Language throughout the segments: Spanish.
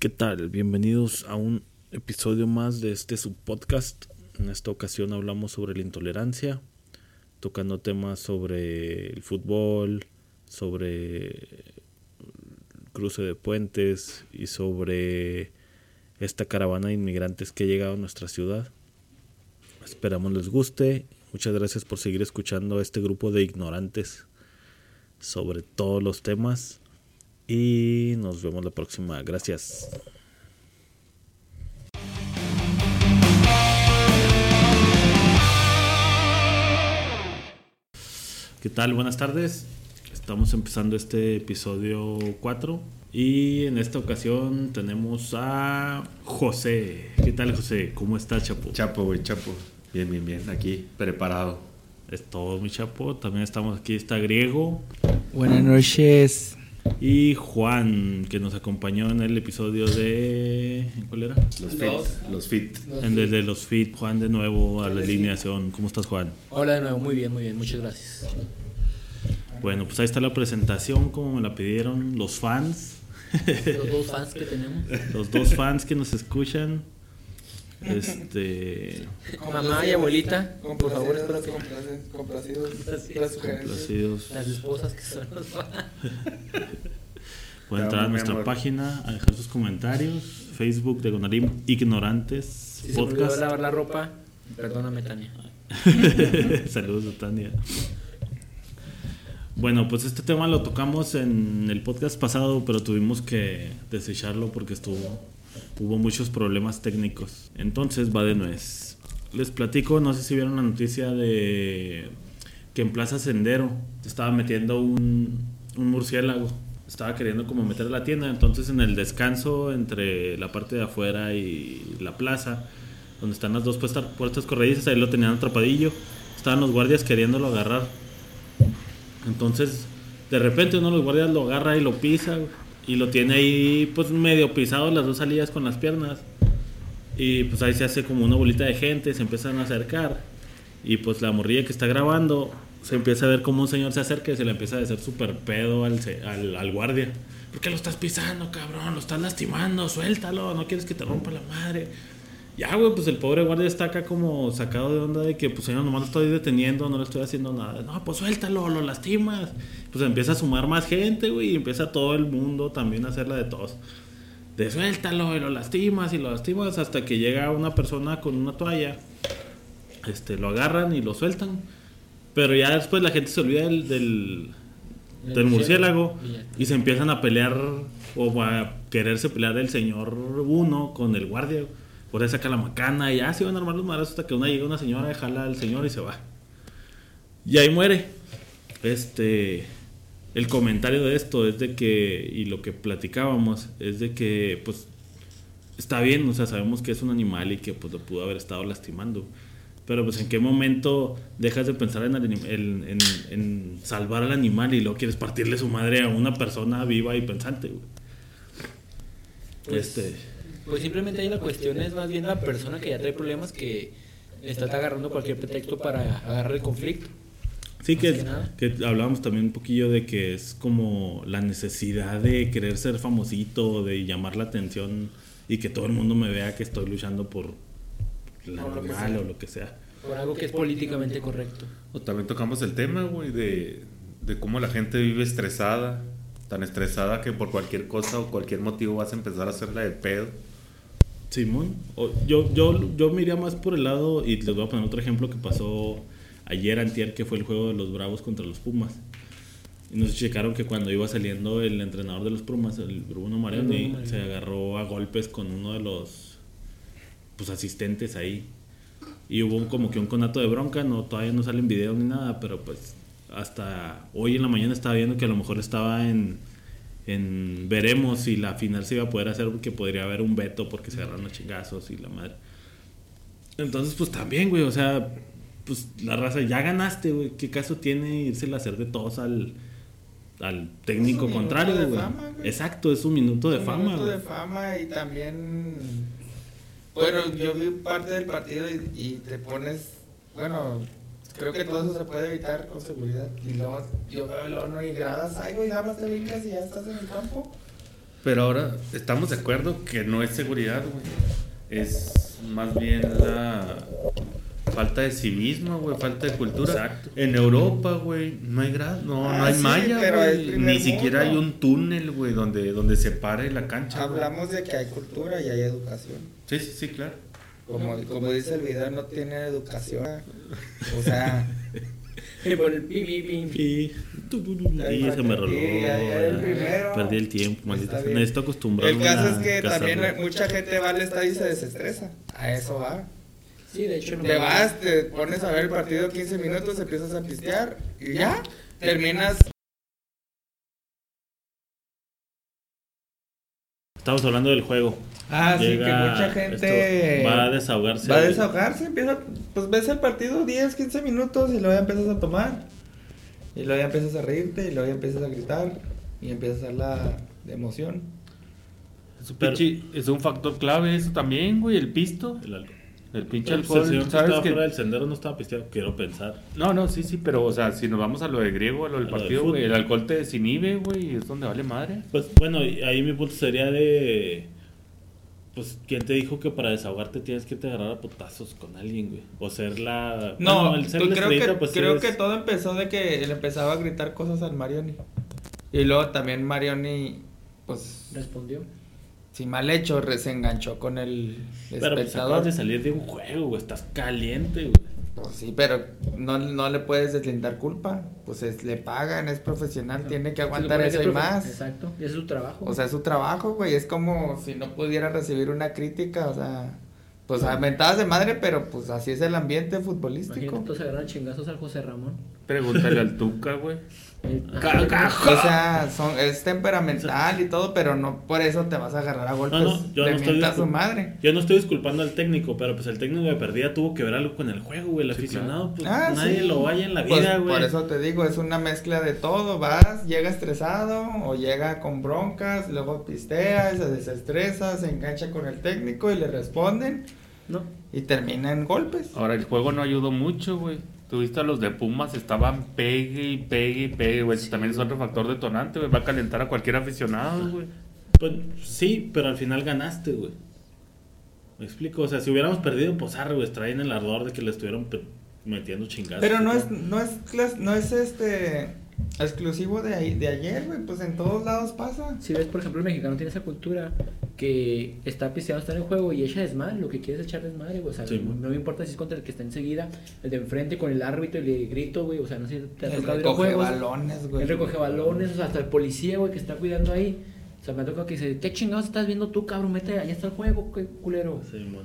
¿Qué tal? Bienvenidos a un episodio más de este subpodcast. En esta ocasión hablamos sobre la intolerancia, tocando temas sobre el fútbol, sobre el cruce de puentes y sobre esta caravana de inmigrantes que ha llegado a nuestra ciudad. Esperamos les guste. Muchas gracias por seguir escuchando a este grupo de ignorantes sobre todos los temas. Y nos vemos la próxima. Gracias. ¿Qué tal? Buenas tardes. Estamos empezando este episodio 4 y en esta ocasión tenemos a José. ¿Qué tal José? ¿Cómo estás, Chapo? Chapo, güey, Chapo. Bien, bien, bien. Aquí, preparado. Es todo, mi Chapo. También estamos aquí, está Griego. Buenas noches. Y Juan, que nos acompañó en el episodio de... ¿en ¿Cuál era? Los fit. Los fit. En el de los fit. Juan de nuevo a la alineación. ¿Cómo estás, Juan? Hola de nuevo, muy bien, muy bien, muchas gracias. Bueno, pues ahí está la presentación, como me la pidieron los fans. Los dos fans que tenemos. Los dos fans que nos escuchan. Este. Mamá y abuelita, por favor, espero que Complacidos, complacidos las sugerencias. Complacidos. las esposas que son los fans. Pueden entrar a nuestra amor. página, a dejar sus comentarios. Facebook de Gonarim Ignorantes Si se Podcast. lavar la ropa, perdóname, Tania. Saludos a Tania. Bueno, pues este tema lo tocamos en el podcast pasado, pero tuvimos que desecharlo porque estuvo hubo muchos problemas técnicos. Entonces va de nuez. Les platico, no sé si vieron la noticia de que en Plaza Sendero se estaba metiendo un, murciélago. Estaba queriendo como meter la tienda, entonces en el descanso entre la parte de afuera y la plaza, donde están las dos puertas corredizas, ahí lo tenían atrapadillo. Estaban los guardias queriéndolo agarrar. Entonces, de repente uno de los guardias lo agarra y lo pisa y lo tiene ahí pues medio pisado las dos salidas con las piernas. Y pues ahí se hace como una bolita de gente, se empiezan a acercar. Y pues la morrilla que está grabando se empieza a ver como un señor se acerca y se le empieza a hacer súper pedo al, al, al guardia. ¿Por qué lo estás pisando, cabrón? Lo estás lastimando, suéltalo, no quieres que te rompa la madre. Ya, güey, pues el pobre guardia está acá como sacado de onda de que, pues señor, nomás lo estoy deteniendo, no le estoy haciendo nada. No, pues suéltalo, lo lastimas. Pues empieza a sumar más gente, güey, y empieza todo el mundo también a hacerla de todos. De suéltalo y lo lastimas y lo lastimas hasta que llega una persona con una toalla. Este, lo agarran y lo sueltan. Pero ya después la gente se olvida del, del, del murciélago y se empiezan a pelear o a quererse pelear el señor uno con el guardia. Por ahí saca la macana y ya se van a armar los madrazos hasta que una llega una señora, jala al señor y se va. Y ahí muere. Este. El comentario de esto es de que, y lo que platicábamos, es de que, pues, está bien, o sea, sabemos que es un animal y que, pues, lo pudo haber estado lastimando. Pero, pues, ¿en qué momento dejas de pensar en, el anim- en, en- en salvar al animal y luego quieres partirle su madre a una persona viva y pensante, güey? Pues, Este. Pues simplemente ahí la cuestión es más bien la persona que ya trae problemas que está agarrando cualquier pretexto para agarrar el conflicto. Sí, que, que nada. que hablábamos también un poquillo de que es como la necesidad de querer ser famosito, de llamar la atención y que todo el mundo me vea que estoy luchando por el Por lo que animal sea. o lo que sea. Por algo que es políticamente correcto. O también tocamos el tema, güey, de, de cómo la gente vive estresada. Tan estresada que por cualquier cosa o cualquier motivo vas a empezar a hacerla de pedo. Simón, yo, yo, yo me iría más por el lado, y les voy a poner otro ejemplo que pasó ayer, antier, que fue el juego de los Bravos contra los Pumas. Y nos checaron que cuando iba saliendo el entrenador de los Pumas, el Bruno Marioni, se agarró a golpes con uno de los pues asistentes ahí. Y hubo como que un conato de bronca, no todavía no sale en video ni nada, pero pues hasta hoy en la mañana estaba viendo que a lo mejor estaba en, en veremos si la final se iba a poder hacer porque podría haber un veto porque se agarran a chingazos y la madre. Entonces, pues también, güey, o sea, pues la raza, ya ganaste, güey, ¿qué caso tiene irse a hacer de todos al, al técnico Es un contrario, minuto güey? fama, güey. Exacto, es un minuto de Un fama, minuto güey. de fama y también. Bueno, yo vi parte del partido y, y te pones. Bueno, creo que todo eso se puede evitar con seguridad. Y luego yo veo el horno y gradas, ay, güey, nada más te brincas y ya estás en el campo. Pero ahora estamos de acuerdo que no es seguridad, güey. Es más bien la falta de civismo, güey, falta de cultura. Exacto. En Europa, güey, no hay gra no, Ah, no hay sí, malla, güey. Ni siquiera hay mundo. un túnel, güey, donde, donde se pare la cancha. Hablamos de que hay cultura y hay educación. Sí, sí, sí, claro. Como, como dice el video, no tiene educación. O sea, Y por el pi, pi, pi. Y, y se me roló. El. Perdí el tiempo, maldita. Necesito acostumbrarme el caso a es que también mucha gente va al estadio y se desestresa. A eso va. Sí, de hecho, no Te vas, te pones a ver el partido 15 minutos, empiezas a pistear y ya. Terminas. Estamos hablando del juego. Ah, sí, que mucha gente. esto va a desahogarse. Va a desahogarse, empieza, pues ves el partido 10, 15 minutos y luego ya empiezas a tomar. Y luego ya empiezas a reírte y luego ya empiezas a gritar y empiezas a hacer la de emoción. Es un, Pero- es un factor clave eso también, güey, el pisto. El alcohol. El pinche El alcohol, señor que ¿sabes estaba que- fuera del sendero no estaba pisteado, quiero pensar. No, no, sí, sí, pero, o sea, si nos vamos a lo de griego, a lo del A lo del partido, güey, el alcohol te desinhibe, güey, y es donde vale madre. Pues bueno, y ahí mi punto sería de. Pues, ¿quién te dijo que para desahogarte tienes que te agarrar a putazos con alguien, güey? O ser la. No, bueno, el ser tú- la creo, estrellita, que, pues, creo es- que todo empezó de que le empezaba a gritar cosas al Marioni. Y luego también Marioni, pues, respondió. Si mal hecho, se enganchó con el Pero pues acabas espectador. de salir de un juego, güey. Estás caliente, güey. Pues sí, pero no, no le puedes deslindar culpa. Pues es- le pagan, es profesional, tiene que aguantar eso que y más. Exacto, y ese es su trabajo. O sea, es su trabajo, güey. Es como si no pudiera recibir una crítica, o sea, pues aventadas de madre, pero pues así es el ambiente Imagínate, futbolístico. entonces agarran chingazos al José Ramón. Pregúntale al Tuca, güey. O sea, son, es temperamental y todo, pero no por eso te vas a agarrar a golpes. No, no, yo le no estoy a su madre. Yo no estoy disculpando al técnico, pero pues el técnico de perdida tuvo que ver algo con el juego, güey. El Sí, aficionado, pues Ah, nadie sí. lo vaya en la Pues, vida, güey. por eso te digo, es una mezcla de todo. Vas, llega estresado o llega con broncas, luego pistea, se desestresa, se engancha con el técnico y le responden No, y termina en golpes. Ahora, el juego no ayudó mucho, güey. Tuviste a los de Pumas, estaban pegue y pegue y pegue, güey. También es otro factor detonante, güey. Va a calentar a cualquier aficionado, güey. Pues sí, pero al final ganaste, güey. Me explico, o sea, si hubiéramos perdido, pues arre, güey, traen el ardor de que le estuvieran pe- metiendo chingados. Pero no es, no es, no es este exclusivo de, ahí- de ayer, güey, pues en todos lados pasa. si ves, por ejemplo, el mexicano tiene esa cultura que está pisteado, está en el juego y echa desmadre, lo que quiere es echar desmadre, güey. O sea, Sí, no, man. no me importa si es contra el que está enseguida, el de enfrente con el árbitro y le grito, güey. O sea, no sé si te ha El tocado ir a recoge juegos. balones, güey. Él recoge balones, o sea, hasta el policía, güey, que está cuidando ahí. O sea, me ha tocado que dice, ¿qué chingados estás viendo tú, cabrón? Mete, ahí está el juego, qué culero. Sí, mon.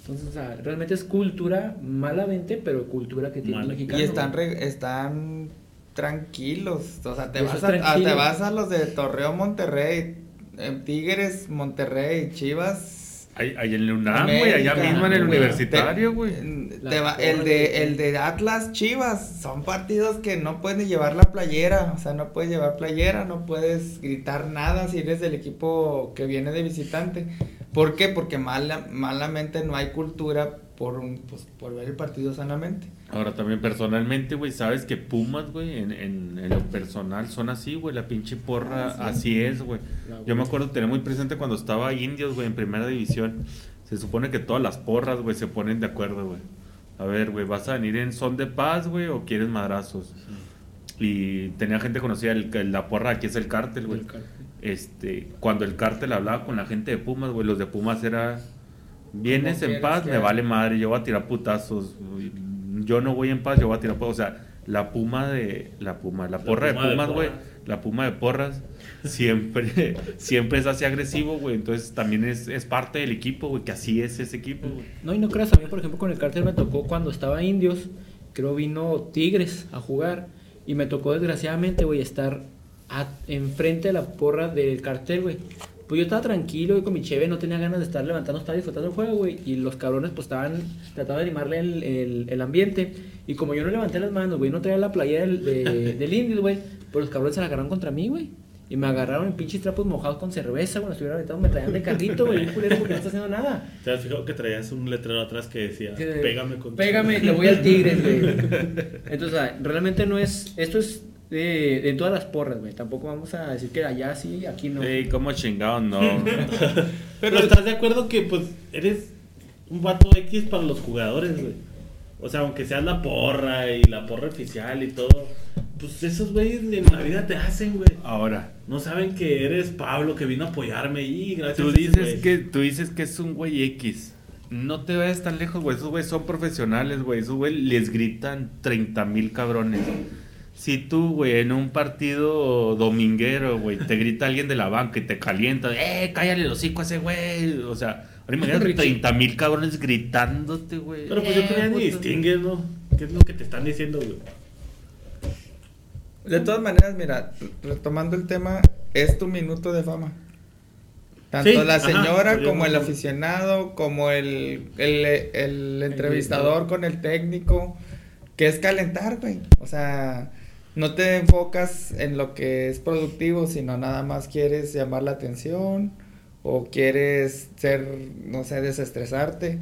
Entonces, o sea, realmente es cultura, malamente, pero cultura que tiene el mexicano. Y están, re- están tranquilos. O sea, te vas, a, a- tranquilo. te vas a los de Torreón, Monterrey, eh, Tigres, Monterrey, Chivas. Ahí, ahí en el UNAM, güey. Allá mismo en el güey. universitario, güey. Porra el, de- el de Atlas Chivas son partidos que no puedes llevar la playera, o sea, no puedes llevar playera, no puedes gritar nada si eres del equipo que viene de visitante. ¿Por qué? Porque mala, malamente no hay cultura por, un, pues, por ver el partido sanamente. Ahora también personalmente, güey, sabes que Pumas, güey, en, en, en lo personal son así, güey, la pinche porra, así es, güey. Yo me acuerdo tener muy presente cuando estaba Indios, güey, en primera división. Se supone que todas las porras, güey, se ponen de acuerdo, güey. A ver, güey, ¿vas a venir en son de paz, güey, o quieres madrazos? Y tenía gente conocida, el, el- la porra aquí es el cártel, güey. Este, cuando el cártel hablaba con la gente de Pumas, güey, los de Pumas era, vienes en paz, me vale madre, yo voy a tirar putazos, güey. Yo no voy en paz, yo voy a tirar putazos, o sea, la puma de, la puma, la porra puma de Pumas, güey, porras. la puma de porras, siempre, siempre es así agresivo, güey, entonces también es, es parte del equipo, güey, que así es ese equipo, güey. No, y no creas, a mí, por ejemplo, con el cártel me tocó cuando estaba Indios, creo vino Tigres a jugar, y me tocó desgraciadamente, güey, estar a- enfrente de la porra del cartel, güey. Pues yo estaba tranquilo y con mi cheve no tenía ganas de estar levantando, estaba disfrutando el juego, güey. Y los cabrones pues estaban tratando de animarle el, el- el ambiente. Y como yo no levanté las manos, güey, no traía la playera del, de- del Indios, güey. Pues los cabrones se la agarraron contra mí, güey. Y me agarraron en pinches trapos mojados con cerveza, güey. Estuvieron aventando, me traían de carrito, güey. Un culero porque no está haciendo nada. ¿Te has fijado que traías un letrero atrás que decía, pégame con Pégame, le voy al Tigres, güey. Entonces, realmente no es. Esto es de, de todas las porras, güey. Tampoco vamos a decir que allá sí, aquí no. Ey, ¿cómo chingado? No. Pero estás de acuerdo que pues eres un vato X para los jugadores, güey. O sea, aunque seas la porra y la porra oficial y todo, pues esos güeyes en la vida te hacen, güey. Ahora, No saben que eres Pablo que vino a apoyarme y gracias tú a ese dices que tú dices que es un güey X. No te vayas tan lejos, güey. Esos güeyes son profesionales, güey. Esos güey les gritan 30 mil cabrones. Si tú, güey, en un partido dominguero, güey, te grita alguien de la banca y te calienta, ¡eh, cállale el hocico a ese güey! O sea, ahora imagínate Richie. 30 mil cabrones gritándote, güey. Pero pues yo Eh, creo que ni puto. distingues, ¿no? ¿Qué es lo que te están diciendo, güey? De todas maneras, mira, retomando el tema, es tu minuto de fama. Tanto Sí, la señora yo como el aficionado, como el, el, el entrevistador con el técnico, que es calentar, güey. O sea, no te enfocas en lo que es productivo, sino nada más quieres llamar la atención o quieres ser, no sé, desestresarte.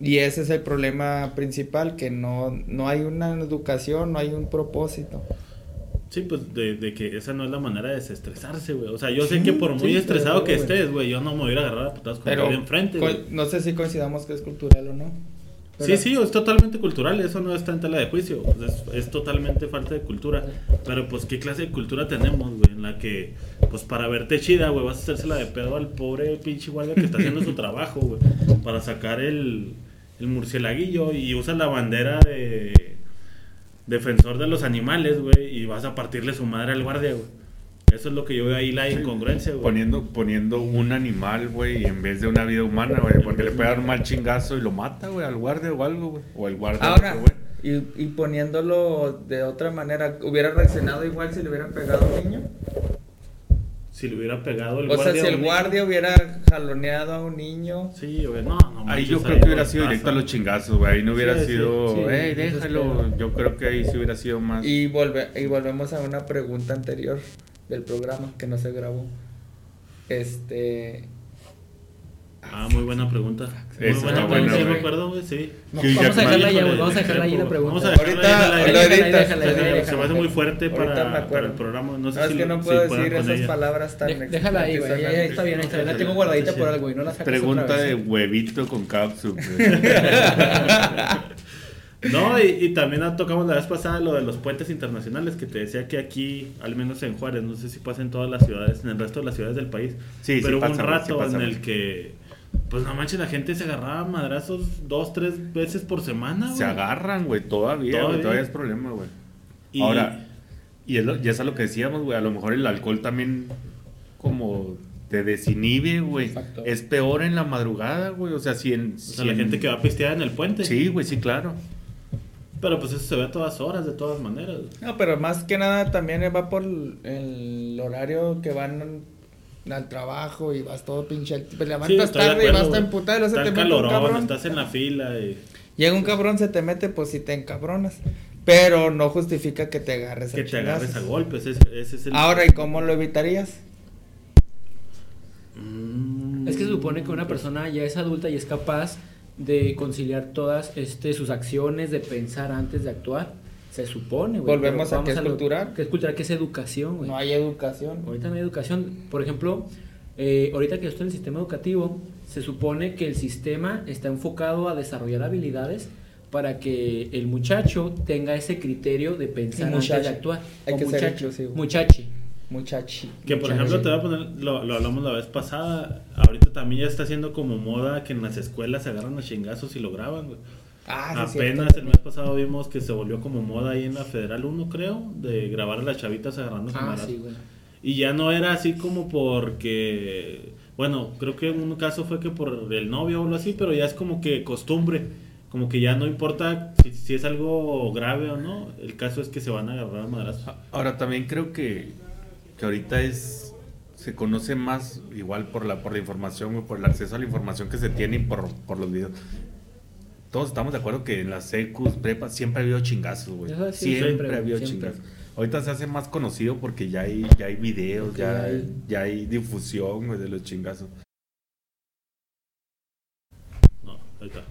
Y ese es el problema principal, que no, no hay una educación, no hay un propósito. Sí, pues de, de que esa no es la manera de desestresarse, güey. O sea, yo Sí, sé que por muy sí, estresado pero, que estés, güey, yo no me voy a agarrar a putadas con Pero enfrente, no sé si coincidamos que es cultural o no. Sí, Pero- sí, es totalmente cultural, eso no está en tela de juicio, sea, es, es totalmente falta de cultura. Pero pues, ¿qué clase de cultura tenemos, güey? En la que, pues para verte chida, güey, vas a hacérsela de pedo al pobre pinche huelga que está haciendo su trabajo, güey, para sacar el, el murcielaguillo y usas la bandera de defensor de los animales, güey, y vas a partirle su madre al guardia, güey. Eso es lo que yo veo ahí la incongruencia, güey. Poniendo, poniendo un animal, güey, en vez de una vida humana, güey, porque le puede dar un mal chingazo y lo mata, güey, al guardia o algo, güey. O el guardia. al Ahora, otro, güey. y, y poniéndolo de otra manera, ¿hubiera reaccionado igual si le hubieran pegado a un niño? Si le hubiera pegado el O sea, guardia. si a el un niño- guardia hubiera jaloneado a un niño. Sí, güey, no, no. Ahí yo creo que hubiera sido directo a los chingazos, güey. Ahí no hubiera Sí, sido, sí, hey, déjalo. Yo creo que ahí sí hubiera sido más. Y, volve, y volvemos a una pregunta anterior del programa que no se grabó. Este. Ah, muy buena pregunta. Muy Esa buena pregunta, buena, sí me güey. acuerdo, güey, sí. No, vamos a dejarla ahí, vamos a dejarla ahí la Vamos pregunta. a dejarla Ahorita ahí, déjala ahí. Se me- hace muy fuerte para, el programa. No sé No, si es que no si puedo puedan decir esas ella. palabras tan De- Déjala ahí, güey. Ahí, ahí está bien, ahí está bien. La tengo guardadita por algo y no la sacas Pregunta de huevito con cápsula. No, y, y también tocamos la vez pasada lo de los puentes internacionales, que te decía que aquí, al menos en Juárez, no sé si pasa en todas las ciudades, en el resto de las ciudades del país, Sí, sí pero hubo pasa, un rato sí en el que, pues no manches, la gente se agarraba a madrazos dos, tres veces por semana, güey. Se agarran, güey, todavía. Todavía. Todavía es problema, güey. Y- Ahora, y es lo, ya es a lo que decíamos, güey. A lo mejor el alcohol también, como te desinhibe, güey. Exacto. Es peor en la madrugada, güey. O sea, si en. O sea, la en- gente que va a pistear en el puente. Sí, güey, sí, claro. Pero pues eso se ve a todas horas, de todas maneras. No, pero más que nada también va por el horario que van al trabajo y vas todo pinche. Te Sí, levantas tarde y vas tan güey. putado y luego se te mete un cabrón. estás en la fila y Llega un cabrón, se te mete, pues si te encabronas. Pero no justifica que te agarres a que te agarres a golpes. Ese, ese es el... Ahora, ¿y cómo lo evitarías? Mm. Es que se supone que una persona ya es adulta y es capaz de conciliar todas este, sus acciones, de pensar antes de actuar. Se supone, güey. Volvemos a que es lo- cultural. Que es cultural, que es educación, güey. No hay educación. Ahorita no hay educación. Por ejemplo, eh, ahorita que yo estoy en el sistema educativo, se supone que el sistema está enfocado a desarrollar habilidades para que el muchacho tenga ese criterio de pensar Y antes muchacho. de actuar. Hay O que ser muchacho, inclusivo. muchachi. Muchachi. Que por ejemplo, te voy a poner, lo, lo hablamos la vez pasada, ahorita también ya está siendo como moda que en las escuelas se agarran a chingazos y lo graban, güey. Ah, sí, Apenas cierto. el mes pasado vimos que se volvió como moda ahí en la Federal 1, creo, de grabar a las chavitas agarrándose a Ah, madrazos. sí, güey. Y ya no era así como porque, bueno, creo que en un caso fue que por el novio o algo así, pero ya es como que costumbre, como que ya no importa si, si es algo grave o no, el caso es que se van a agarrar a madrazos. Ahora también creo que, que ahorita es se conoce más igual por la por la información güey, por el acceso a la información que se tiene y por, por los videos. Todos estamos de acuerdo que en las secus, prepas, siempre ha habido chingazos, güey. Siempre, siempre, ha habido siempre. chingazos. Ahorita se hace más conocido porque ya hay, ya hay videos, ya, ya hay, hay- ya hay difusión güey, de los chingazos. Está.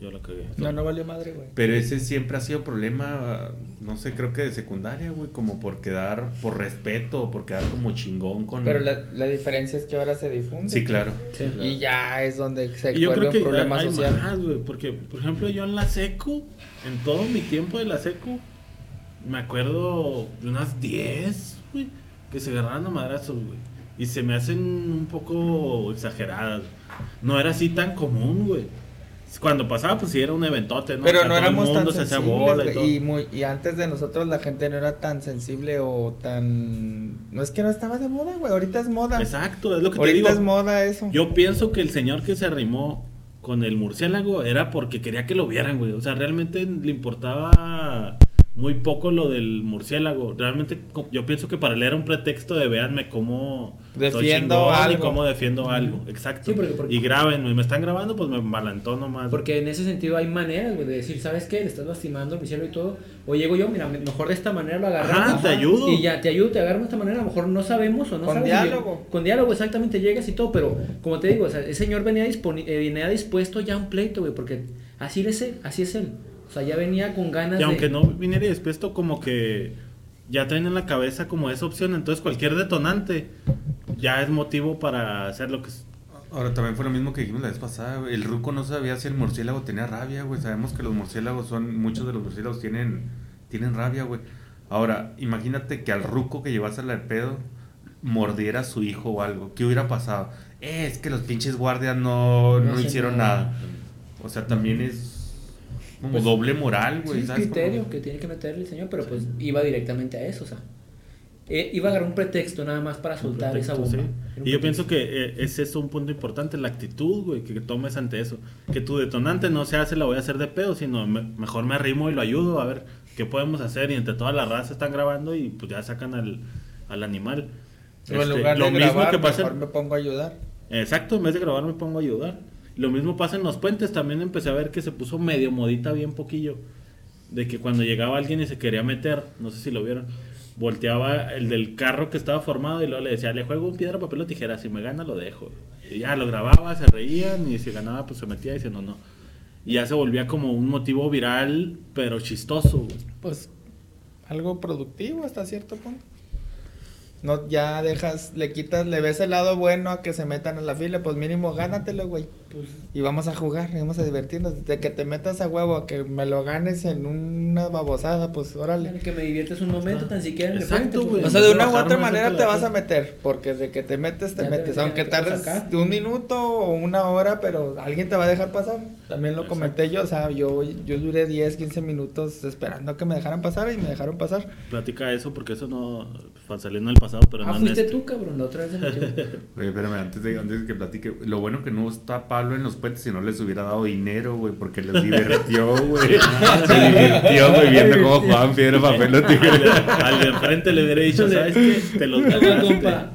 Yo la cagué. No, no valió madre, güey. Pero ese siempre ha sido problema, no sé, creo que de secundaria, güey, como por quedar, por respeto, o por quedar como chingón con... Pero la, la diferencia es que ahora se difunde. Sí, claro. Sí. Y ya es donde se Y yo creo que un problema hay social. más, güey, porque, por ejemplo, yo en la secu, en todo mi tiempo de la secu, me acuerdo de unas 10, güey, que se agarraban a madrazos, güey. Y se me hacen un poco exageradas. No era así tan común, güey. Cuando pasaba, pues sí era un eventote, ¿no? Pero Que no todo el éramos tan mundo se hacía sensibles, bola y todo. y, muy, y antes de nosotros la gente no era tan sensible o tan... No es que no estaba de moda, güey, ahorita es moda. Exacto, es lo que te Ahorita digo. es moda eso. Yo pienso que el señor que se arrimó con el murciélago era porque quería que lo vieran, güey. O sea, realmente le importaba muy poco lo del murciélago. Realmente yo pienso que para él era un pretexto de véanme cómo soy Defiendo algo. cómo defiendo algo. Exacto. Sí, porque- porque- Y graben, me están grabando, pues me malantó nomás. Porque en ese sentido hay maneras, güey, de decir, ¿sabes qué? Le estás lastimando al murciélago y todo. O llego yo, mira, me- mejor de esta manera lo agarramos. Ajá, te ayudo. Y ya te ayudo, te agarro de esta manera. A lo mejor no sabemos o no Con sabes. diálogo. Con diálogo, exactamente, llegas y todo. Pero, como te digo, o sea, el señor venía, disponi- eh, venía dispuesto ya a un pleito, güey, porque así es él, así es él. O sea, ya venía con ganas Y aunque de... no viniera dispuesto, como que ya traen en la cabeza como esa opción. Entonces cualquier detonante ya es motivo para hacer lo que es. Ahora también fue lo mismo que dijimos la vez pasada. El ruco no sabía si el murciélago tenía rabia, güey. Sabemos que los murciélagos son, muchos de los murciélagos tienen, tienen rabia, güey. Ahora, imagínate que al ruco que llevas al pedo mordiera a su hijo o algo. ¿Qué hubiera pasado? Eh, es que los pinches guardias no, No hicieron nada. nada. O sea, también es como Pues, doble moral, Sí, güey. es ¿sabes? criterio Como- que tiene que meterle el señor, pero pues iba directamente a eso, o sea. eh, iba a agarrar un pretexto nada más para soltar Pretexto, esa bomba. sí. Y yo pienso que eh, es un punto importante, la actitud, güey, que tomes ante eso. Que tu detonante no se hace, la voy a hacer de pedo, sino me- mejor me arrimo y lo ayudo a ver qué podemos hacer. Y entre todas las razas están grabando y pues ya sacan al, al animal. O en Este, lugar lo de mismo grabar, que pasa. mejor me pongo a ayudar. Exacto, en vez de grabar me pongo a ayudar. Lo mismo pasa en los puentes, también empecé a ver que se puso medio modita bien poquillo. De que cuando llegaba alguien y se quería meter, no sé si lo vieron, volteaba el del carro que estaba formado y luego le decía, le juego un piedra, papel o tijera, si me gana lo dejo. Y ya lo grababa, se reían y si ganaba pues se metía diciendo no. Y ya se volvía como un motivo viral, pero chistoso. Pues algo productivo hasta cierto punto. No, ya dejas, le quitas, le ves el lado bueno a que se metan en la fila, pues mínimo gánatelo, güey. Pues, Y vamos a jugar, y vamos a divertirnos. De que te metas a huevo, a que me lo ganes en una babosada, pues órale. que me diviertes un momento tan siquiera Exacto, güey. pues, O sea, de una u otra manera te vas a meter, porque de que te metes, te Ya metes. Aunque tardes un minuto o una hora, pero alguien te va a dejar pasar. También lo Exacto. comenté yo, o sea, yo, yo duré 10, 15 minutos esperando que me dejaran pasar y me dejaron pasar. Platica eso porque eso no pues, salió en el pasado, pero Ah, no fuiste este. tú, cabrón, la otra vez. Oye, espérame, antes de, antes de que platique, lo bueno que no está Pablo en los puentes, si no les hubiera dado dinero, güey, porque les divirtió, güey. Se divirtió, güey, viendo cómo jugaban piedra, papel o. Al de enfrente le hubiera dicho, ¿sabes qué? Te los ganaste. compa.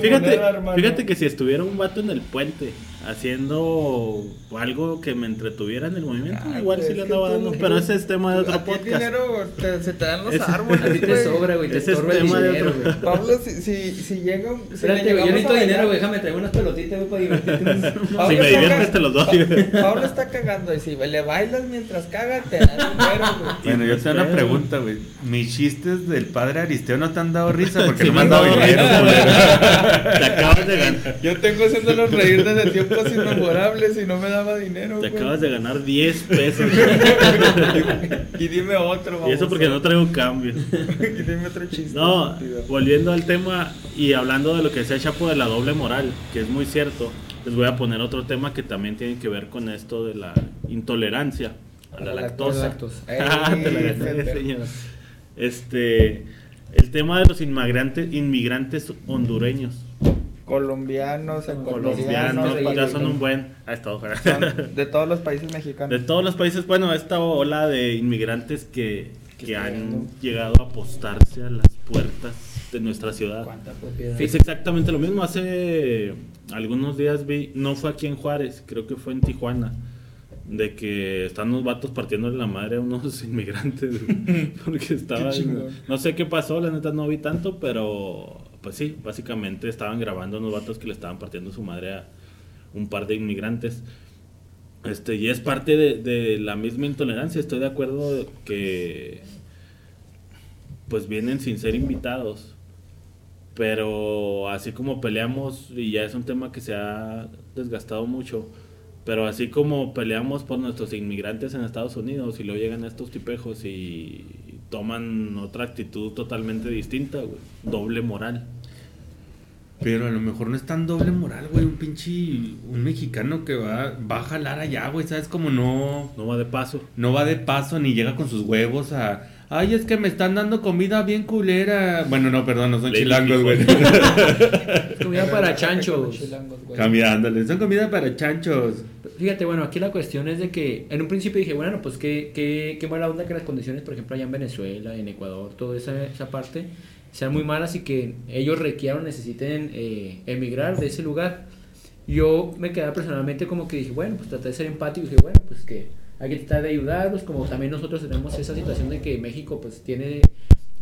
Fíjate, fíjate que si estuviera un vato en el puente haciendo algo que me entretuviera en el movimiento, Ah, igual pues, sí le andaba dando, pero ese es tema de otro A el podcast. dinero te- se te dan los Ese- árboles. A ti te sobra, güey, te Ese es el tema de dinero, otro- güey. Pablo, si, si, si llega. Si Espérate, yo necesito dinero, güey, déjame traer unas pelotitas, güey, para divertirme. Si me diviertes te los doy. Pablo está cagando y si le bailas mientras caga, te dan dinero, güey. Bueno, yo te hago una pregunta, güey. Mis chistes del padre Aristeo no te han dado risa porque Sí no me han dado dinero, güey. Te acabas de ganar. Yo tengo haciéndolos reír desde tiempos inmemorables y no me daba dinero, Te güey. acabas de ganar 10 pesos. Y dime otro, y eso porque no traigo cambio. Y dime otro chiste. No, volviendo al tema y hablando de lo que decía Chapo de la doble moral, que es muy cierto, les voy a poner otro tema que también tiene que ver con esto de la intolerancia a la lactosa. lactosa. Ah, te la Ey, gané. Este, el tema de los inmigrantes, inmigrantes hondureños, Colombianos, colombianos, ecuatorianos, pues ya son un buen, ha estado de todos los países mexicanos. De todos los países, bueno, esta ola de inmigrantes que, Que han llegado a apostarse a las puertas de nuestra ciudad. Es exactamente lo mismo. Hace algunos días vi, no fue aquí en Juárez, creo que fue en Tijuana, de que están unos vatos partiéndole la madre a unos inmigrantes. porque estaban. No sé qué pasó, la neta no vi tanto, pero pues sí, básicamente estaban grabando unos vatos que le estaban partiendo su madre a un par de inmigrantes. Este, y es parte de, de la misma intolerancia. Estoy de acuerdo que pues vienen sin ser invitados. Pero así como peleamos, y ya es un tema que se ha desgastado mucho, pero así como peleamos por nuestros inmigrantes en Estados Unidos y luego llegan estos tipejos y toman otra actitud totalmente distinta, güey. Doble moral. Pero a lo mejor no es tan doble moral, güey. Un pinche. Un mexicano que va, va a jalar allá, güey. ¿Sabes? Como no. No va de paso. No va de paso ni llega con sus huevos a. Ay, es que me están dando comida bien culera. Bueno, no, perdón, no son chilangos, güey. Comida para chanchos. Cambiándole. Son comida para chanchos. Fíjate, bueno, aquí la cuestión es de que en un principio dije, bueno, pues qué, qué, qué mala onda que las condiciones, por ejemplo, allá en Venezuela, en Ecuador, toda esa, esa parte, sean muy malas y que ellos requieran, necesiten eh, emigrar de ese lugar. Yo me quedé personalmente como que dije, bueno, pues traté de ser empático y dije, bueno, pues que hay que tratar de ayudarlos, como también nosotros tenemos esa situación de que México pues tiene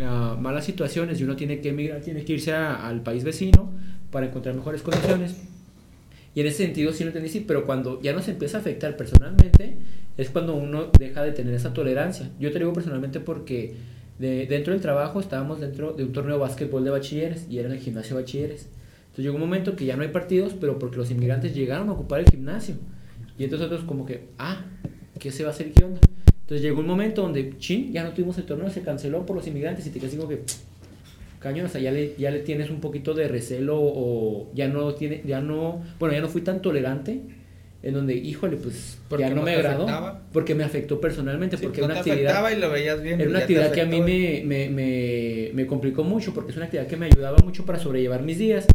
ah, malas situaciones y uno tiene que emigrar, tiene que irse a- al país vecino para encontrar mejores condiciones. Y en ese sentido sí lo entendí, sí, pero cuando ya nos empieza a afectar personalmente, es cuando uno deja de tener esa tolerancia. Yo te digo personalmente porque de- dentro del trabajo estábamos dentro de un torneo de básquetbol de bachilleres y era en el gimnasio de bachilleres. Entonces llegó un momento que ya no hay partidos, pero porque los inmigrantes llegaron a ocupar el gimnasio. Y entonces nosotros como que, ah, ¿qué se va a hacer? ¿Qué onda? Entonces llegó un momento donde, chin, ya no tuvimos el torneo, se canceló por los inmigrantes y te quedas como que, cañón, o sea, ya le, ya le tienes un poquito de recelo o ya no tiene, ya no, bueno, ya no fui tan tolerante en donde, híjole, pues Porque ya no, me agradó afectaba. porque me afectó personalmente, Sí, porque no era una te actividad, y lo veías bien. era y una actividad que a mí me, me, me, me complicó mucho porque es una actividad que me ayudaba mucho para sobrellevar mis días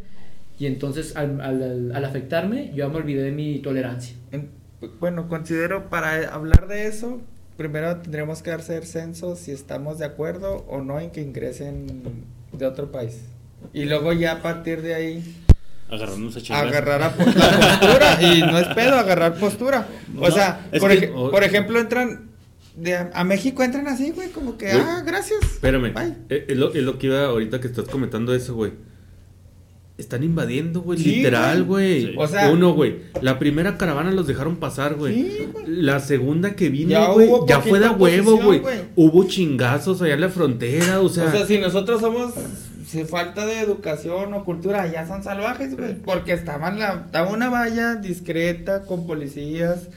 y entonces al, al, al- al afectarme yo ya me olvidé de mi tolerancia. En- Bueno, considero para hablar de eso, primero tendremos que hacer censo si estamos de acuerdo o no en que ingresen de otro país. Y luego ya a partir de ahí Agarrarnos a chingar. agarrar a po- la postura y no es pedo agarrar postura. O No, sea, por, que- ej- o- por ejemplo, entran de a, a México entran así, güey, como que ah, gracias. Espérame. Eh, Es lo, es lo que iba ahorita que estás comentando eso, güey. Están invadiendo, güey. Sí, literal, güey. Sí. O sea- Uno, güey. La primera caravana los dejaron pasar, güey. Sí. La segunda que vino, Ya güey, ya fue de huevo, güey. Hubo chingazos allá en la frontera, o sea. O sea, si nosotros somos si falta de educación o cultura, ya son salvajes, güey, porque estaban la estaba una valla discreta con policías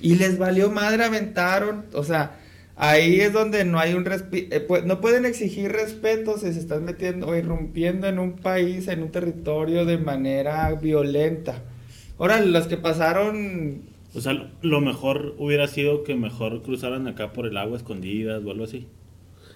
y les valió madre aventaron, o sea, ahí es donde no hay un respeto, no pueden exigir respeto si se están metiendo o irrumpiendo en un país, en un territorio de manera violenta. Ahora, los que pasaron O sea, lo mejor hubiera sido que mejor cruzaran acá por el agua escondidas o algo así.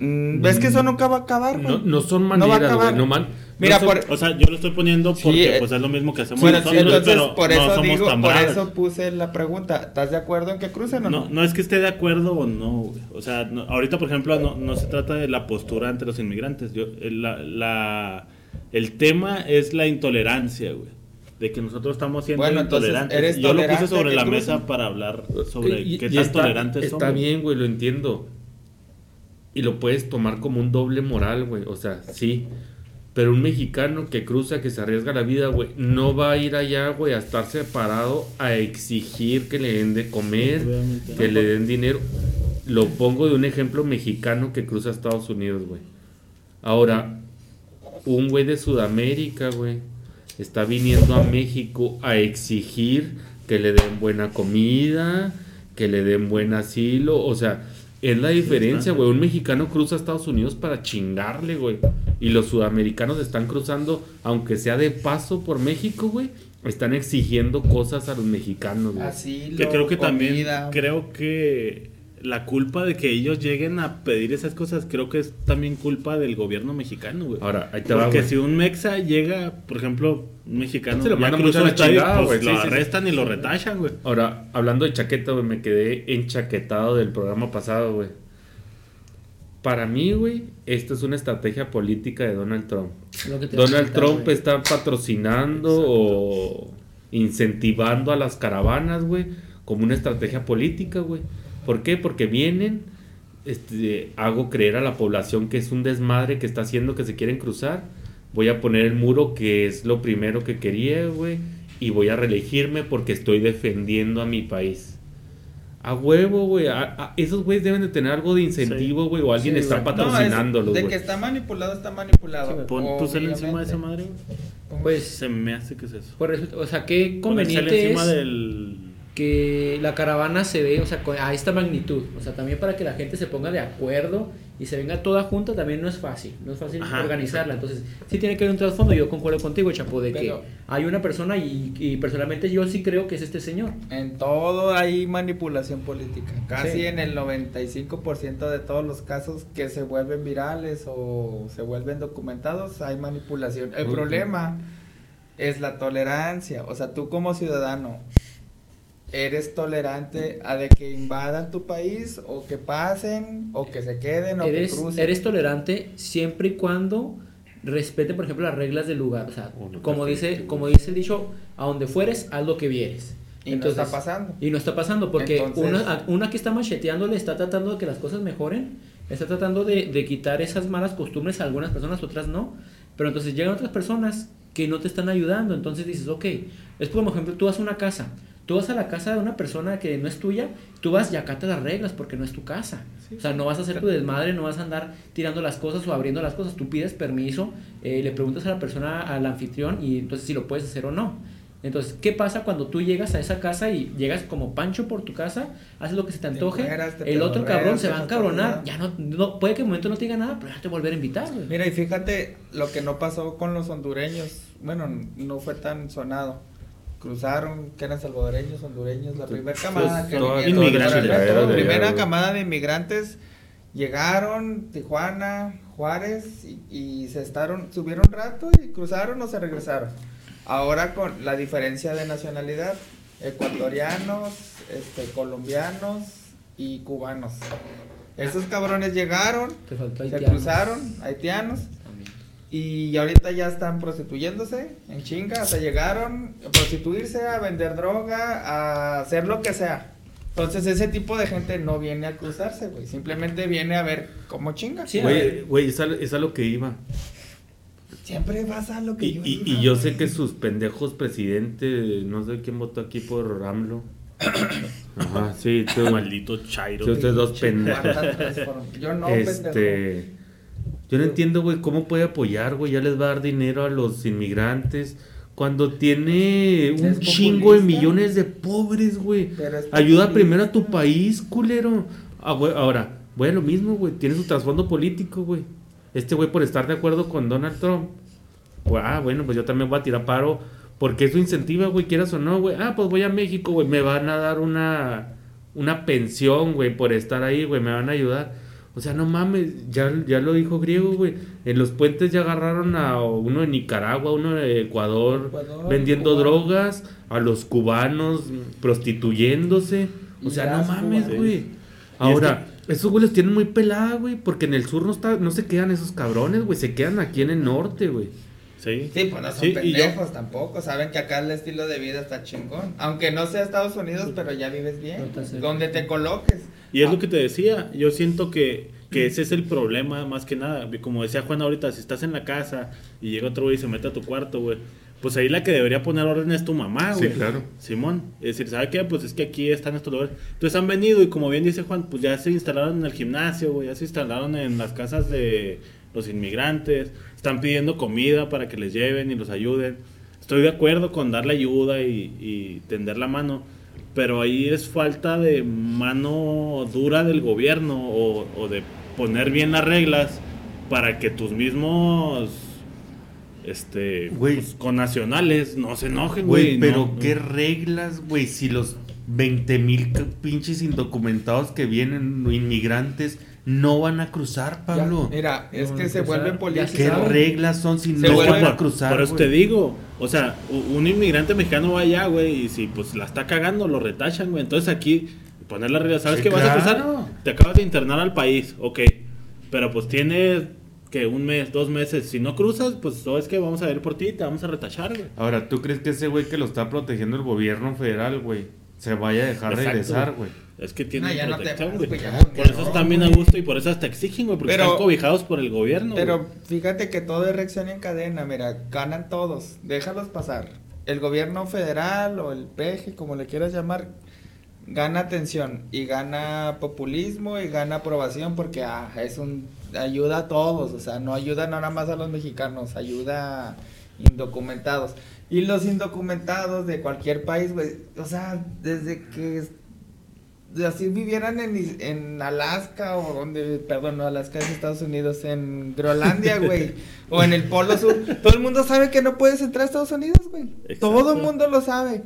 Mm, ¿Ves que eso nunca va a acabar, güey? no, no son va a maneras, acabar. güey. No man, Mira, no son- por- O sea, yo lo estoy poniendo porque eh, pues es lo mismo que hacemos Bueno, nosotros, entonces pero por no eso somos digo, tan por bravos. eso puse la pregunta. ¿Estás de acuerdo en que crucen o no? No, no es que esté de acuerdo o no. O sea, no- ahorita, por ejemplo, no, no se trata de la postura ante los inmigrantes. Yo, el, la, la- el tema es la intolerancia, güey. De que nosotros estamos siendo Bueno, intolerantes. ¿eres Yo lo puse sobre la mesa para hablar sobre Y- qué y tan está, tolerantes Está somos. bien, güey, lo entiendo. Y lo puedes tomar como un doble moral, güey. O sea, sí. Pero un mexicano que cruza, que se arriesga la vida, güey, no va a ir allá, güey, a estar separado a exigir que le den de comer, Obviamente. que le den dinero. Lo pongo de un ejemplo mexicano que cruza Estados Unidos, güey. Ahora, un güey de Sudamérica, güey, está viniendo a México a exigir que le den buena comida, que le den buen asilo, o sea, es la diferencia, güey. Un mexicano cruza a Estados Unidos para chingarle, güey. Y los sudamericanos están cruzando, aunque sea de paso por México, güey, están exigiendo cosas a los mexicanos, güey. Así Que creo que también, creo que la culpa de que ellos lleguen a pedir esas cosas, creo que es también culpa del gobierno mexicano, güey. Ahora, ahí te va, Porque si un mexa llega, por ejemplo, un mexicano, Se lo ya manda cruzó mucho a la estadio, chingada, pues güey, lo sí, sí. arrestan y lo retachan, güey. Ahora, hablando de chaqueta, güey, me quedé enchaquetado del programa pasado, güey. Para mí, güey, esto es una estrategia política de Donald Trump. Lo que te Donald Trump está patrocinando o incentivando a las caravanas, güey, como una estrategia política, güey. ¿Por qué? Porque vienen, este, hago creer a la población que es un desmadre que está haciendo que se quieren cruzar. Voy a poner el muro que es lo primero que quería, güey, y voy a reelegirme porque estoy defendiendo a mi país. A huevo, güey. esos güeyes deben de tener algo de incentivo, güey. O alguien Sí, está güey. No, es- patrocinándolos, de que está manipulado, está manipulado. Sí, Pon cel encima de esa madre, güey. Pues, Se me hace que es eso. o sea, qué conveniente encima es del. Que la caravana se ve, o sea, a esta magnitud. O sea, también para que la gente se ponga de acuerdo y se venga toda junta también no es fácil. No es fácil Ajá, organizarla. Entonces, sí tiene que haber un trasfondo. Yo concuerdo contigo, Chapo, de Pero- que hay una persona y, y personalmente yo sí creo que es este señor. En todo hay manipulación política. Casi Sí. en el 95% de todos los casos que se vuelven virales o se vuelven documentados hay manipulación. El problema es la tolerancia. O sea, tú como ciudadano eres tolerante a de que invadan tu país o que pasen o que se queden o Eres, que crucen. eres tolerante siempre y cuando respete, por ejemplo, las reglas del lugar. O sea, como dice, como dice el dicho, a donde fueres, haz lo que vieres. y no está pasando. Y no está pasando, porque Entonces- una, una que está macheteándole está tratando de que las cosas mejoren, está tratando de, de quitar esas malas costumbres a algunas personas, otras no. Pero entonces llegan otras personas que no te están ayudando, entonces dices, ok, es como por ejemplo, tú a una casa, tú vas a la casa de una persona que no es tuya, tú vas y acata las reglas porque no es tu casa. O sea, no vas a hacer tu desmadre, no vas a andar tirando las cosas o abriendo las cosas, tú pides permiso, eh, le preguntas a la persona, al anfitrión, y entonces si lo puedes hacer o no. Entonces, ¿qué pasa cuando tú llegas a esa casa y llegas como pancho por tu casa, haces lo que se te Te antoje, te el otro cabrón se te va a encabronar, ya no, no, puede que en el momento no te diga nada, pero ya te volver a invitar, güey. Mira, y fíjate lo que no pasó con los hondureños. Bueno, no fue tan sonado. Cruzaron, que eran salvadoreños, hondureños, la primera camada que toda- vinieron, inmigrantes. La de primera camada de inmigrantes llegaron, Tijuana, Juárez, y, y se estaron, subieron un rato y cruzaron o se regresaron. Ahora con la diferencia de nacionalidad, ecuatorianos, este, colombianos y cubanos. Esos cabrones llegaron, Te faltó se cruzaron, haitianos, y ahorita ya están prostituyéndose en chinga, o sea, llegaron a prostituirse, a vender droga, a hacer lo que sea. Entonces ese tipo de gente no viene a cruzarse, güey, simplemente viene a ver cómo chinga. Güey, güey, es a, es a lo que iba. Siempre vas a lo que Y, yo y, y yo sé que sus pendejos presidentes, no sé quién votó aquí por AMLO. Ajá, sí, tú, Maldito Chairo. sí, ustedes dos pendejos. Yo no, pendejo. Yo no entiendo, güey, cómo puede apoyar, güey, ya les va a dar dinero a los inmigrantes cuando tiene un chingo de millones de pobres, güey. Ayuda primero a tu país, culero. Ah, güey, ahora, güey, lo mismo, güey, tiene su trasfondo político, güey. Este güey por estar de acuerdo con Donald Trump. ah, bueno, pues yo también voy a tirar paro porque eso incentiva, güey, quieras o no, güey. Ah, pues voy a México, güey, me van a dar una una pensión, güey, por estar ahí, güey, me van a ayudar. O sea, no mames, ya, ya lo dijo Griego, güey. En los puentes ya agarraron a uno de Nicaragua, uno de Ecuador, Ecuador, vendiendo drogas, a los cubanos prostituyéndose. O sea, no mames, güey. Ahora, esos güey los tienen muy pelada, güey, porque en el sur no, está, no se quedan esos cabrones, güey, se quedan aquí en el norte, güey. Sí. Sí, pues no son Sí, yo- pendejos tampoco, saben que acá el estilo de vida está chingón. Aunque no sea Estados Unidos, pero ya vives bien. Donde te coloques. Y es lo que te decía, yo siento que, que ese es el problema más que nada. Como decía Juan ahorita, si estás en la casa y llega otro güey y se mete a tu cuarto, güey, pues ahí la que debería poner orden es tu mamá, Sí, güey. claro. Simón, es decir, ¿sabe qué? Pues es que aquí están estos lugares. Entonces han venido y como bien dice Juan, pues ya se instalaron en el gimnasio, güey, ya se instalaron en las casas de los inmigrantes, están pidiendo comida para que les lleven y los ayuden. Estoy de acuerdo con darle ayuda y, y tender la mano, pero ahí es falta de mano dura del gobierno o, o de poner bien las reglas para que tus mismos este pues, connacionales no se enojen, Güey, pero no- qué reglas, güey, si los 20 mil pinches indocumentados que vienen, inmigrantes, no van a cruzar, Pablo. Ya, mira, es No, que se vuelven políticos. ¿Qué reglas son si Se no vuelven- van a cruzar? Por eso te digo, o sea, un inmigrante mexicano va allá, güey, y si pues la está cagando, lo retachan, güey. Entonces aquí, poner la regla, ¿sabes Sí, que vas a cruzar? Te acabas de internar al país, ok. Pero pues tienes que un mes, dos meses. Si no cruzas, pues sabes que vamos a ir por ti y te vamos a retachar, güey. Ahora, ¿tú crees que ese güey que lo está protegiendo el gobierno federal, güey, se vaya a dejar Exacto, regresar, güey? Es que tienen No, no protección, güey. güey, ya, por eso no, están bien a gusto y por eso hasta exigen, güey, porque Pero- están cobijados por el gobierno. Pero fíjate que todo es reacción en cadena, mira, ganan todos, déjalos pasar. El gobierno federal o el PG, como le quieras llamar, gana atención y gana populismo y gana aprobación porque ah, es un ayuda a todos, o sea, no ayuda nada más a los mexicanos, ayuda a indocumentados. Y los indocumentados de cualquier país, güey, o sea, desde que así vivieran en, en Alaska o donde, perdón, no, Alaska es Estados Unidos, en Groenlandia, güey, o en el Polo Sur, todo el mundo sabe que no puedes entrar a Estados Unidos, güey. Todo el mundo lo sabe.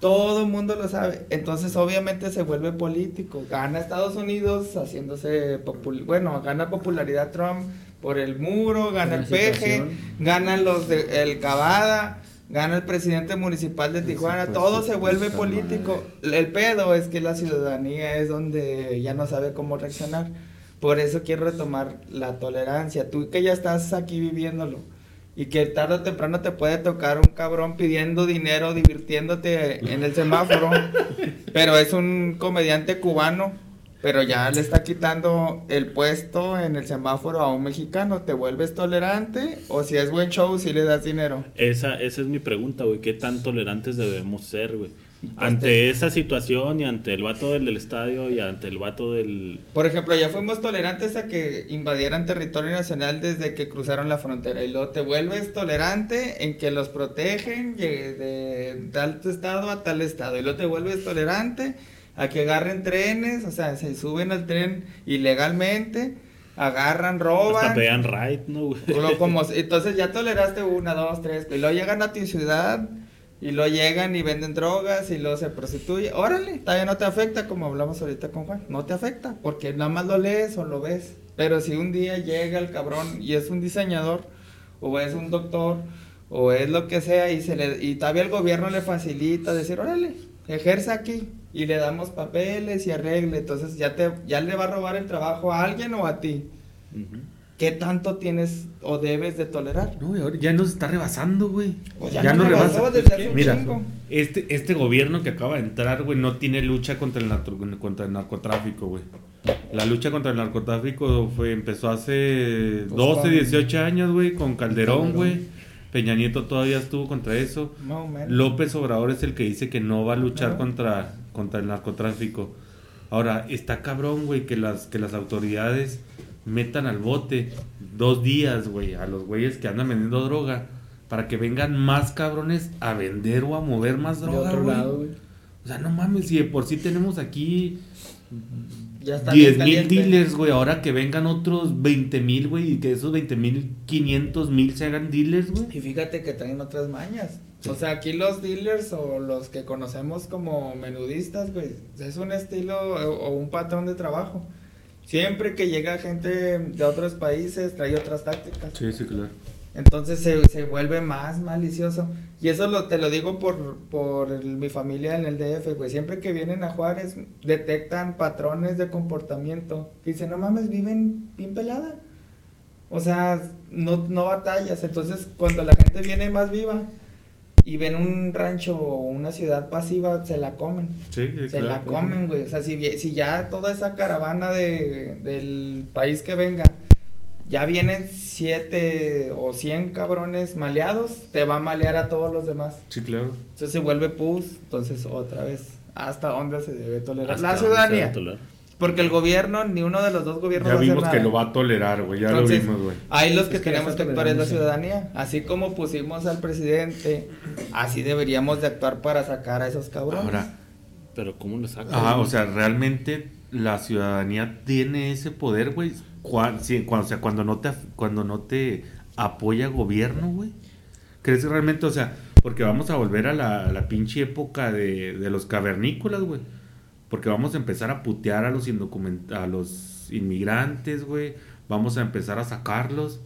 Todo el mundo lo sabe. Entonces, obviamente, se vuelve político. Gana Estados Unidos haciéndose popular. Bueno, gana popularidad Trump por el muro, gana el peje, ganan los de el Cavada, gana el presidente municipal de Tijuana. todo se vuelve político. El pedo es que la ciudadanía es donde ya no sabe cómo reaccionar. Por eso quiero retomar la tolerancia. Tú que ya estás aquí viviéndolo y que tarde o temprano te puede tocar un cabrón pidiendo dinero, divirtiéndote en el semáforo, pero es un comediante cubano, pero ya le está quitando el puesto en el semáforo a un mexicano, ¿te vuelves tolerante o si es buen show si le das dinero? Esa, esa es mi pregunta, güey, ¿qué tan tolerantes debemos ser, güey? Ante esa situación y ante el vato del, del, estadio y ante el vato del... Por ejemplo, ya fuimos tolerantes a que invadieran territorio nacional desde que cruzaron la frontera. Y luego te vuelves tolerante en que los protegen de tal estado a tal estado. Y luego te vuelves tolerante a que agarren trenes, o sea, se suben al tren ilegalmente, agarran, roban. Hasta pegan right, ¿no? Como, entonces ya toleraste una, dos, tres, y luego llegan a tu ciudad y luego llegan y venden drogas y luego se prostituye. Órale, todavía no te afecta, como hablamos ahorita con Juan. No te afecta, porque nada más lo lees o lo ves. Pero si un día llega el cabrón y es un diseñador, o es un doctor, o es lo que sea, y, se le, y todavía el gobierno le facilita decir, órale, ejerza aquí. Y le damos papeles y arregle. Entonces ya, te, ya le va a robar el trabajo a alguien o a ti. ¿Qué tanto tienes o debes de tolerar? No, ya nos está rebasando, güey. Pues ya, nos rebasa. Desde Mira, este, este gobierno que acaba de entrar, güey, no tiene lucha contra el, contra el narcotráfico, güey. La lucha contra el narcotráfico fue, empezó hace 12, pues 18 años, güey, con Calderón, güey. Peña Nieto todavía estuvo contra eso. López Obrador es el que dice que no va a luchar contra, contra el narcotráfico. Ahora, está cabrón, güey, que las, que las autoridades metan al bote dos días, güey, a los güeyes que andan vendiendo droga para que vengan más cabrones a vender o a mover más droga, güey. O sea, no mames, si de por sí tenemos aquí ya 10 mil dealers, güey, ahora que vengan otros 20 mil, güey, y que esos 20 mil, 500 mil se hagan dealers, güey. Y fíjate que traen otras mañas. O sea, aquí los dealers o los que conocemos como menudistas, güey, es un estilo o un patrón de trabajo. Siempre que llega gente de otros países, trae otras tácticas. Sí, sí, claro. Entonces se, se vuelve más malicioso. Y eso lo, te lo digo por, por mi familia en el DF, güey. Siempre que vienen a Juárez, detectan patrones de comportamiento. dicen, no mames, viven bien pelada. O sea, no, no batallas. Entonces, cuando la gente viene más viva, y ven un rancho o una ciudad pasiva, se la comen. Sí, se la comen, güey. O sea, si, si ya toda esa caravana de, del país que venga, ya vienen siete o cien cabrones maleados, te va a malear a todos los demás. Sí, claro. Entonces se vuelve pus, entonces otra vez, ¿hasta dónde se debe tolerar? La ciudadanía. Porque el gobierno, ni uno de los dos gobiernos. Ya vimos que lo va a tolerar, güey. Ya lo vimos, güey. Ahí los que, tenemos que actuar es la ciudadanía. Así como pusimos al presidente, así deberíamos de actuar para sacar a esos cabrones. Ahora, pero ¿cómo lo sacas? Ah, o sea, realmente la ciudadanía tiene ese poder, güey. Cuando, o sea, cuando no te, cuando no te apoya gobierno, güey. ¿Crees realmente, o sea, porque vamos a volver a la, la pinche época de, de los cavernícolas, güey? Porque vamos a empezar a putear a los, a los inmigrantes, güey. Vamos a empezar a sacarlos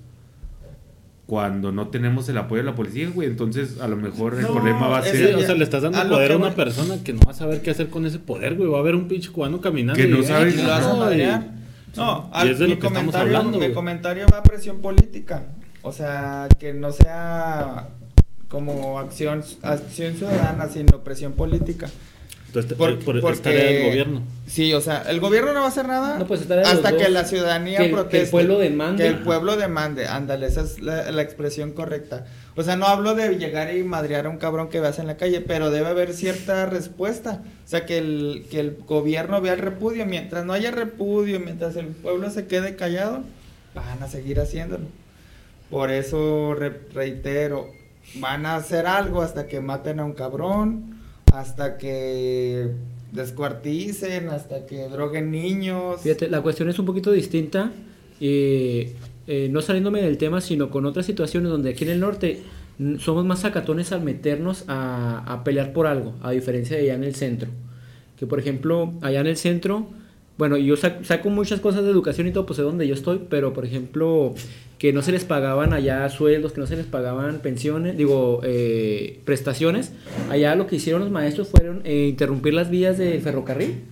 cuando no tenemos el apoyo de la policía, güey. Entonces, a lo mejor el problema va a ser. o sea, le estás dando poder a una persona que no va a saber qué hacer con ese poder, güey. Va a haber un pinche cubano caminando. Que no sabe qué No, al, mi, comentario, mi comentario va a presión política. O sea, que no sea como acción, acción ciudadana, sino presión política. Entonces, Por- por, porque- es tarea del gobierno. Sí, o sea, el gobierno no va a hacer nada No, pues, hasta que la ciudadanía Que el- que el proteste. pueblo demande. Que el pueblo demande, ándale, esa es la, la expresión correcta. O sea, no hablo de llegar y madrear a un cabrón que veas en la calle, pero debe haber cierta respuesta. O sea, que el, que el gobierno vea el repudio. Mientras no haya repudio, mientras el pueblo se quede callado, van a seguir haciéndolo. Por eso re- reitero, van a hacer algo hasta que maten a un cabrón, hasta que descuarticen, hasta que droguen niños. Fíjate, la cuestión es un poquito distinta, eh, eh, no saliéndome del tema, sino con otras situaciones donde aquí en el norte somos más sacatones al meternos a, pelear por algo, a diferencia de allá en el centro. Que por ejemplo, allá en el centro, bueno, yo sac- saco muchas cosas de educación y todo, pues es donde yo estoy, pero por ejemplo, que no se les pagaban allá sueldos, que no se les pagaban pensiones, digo, eh, prestaciones. Allá lo que hicieron los maestros fueron eh, interrumpir las vías del ferrocarril.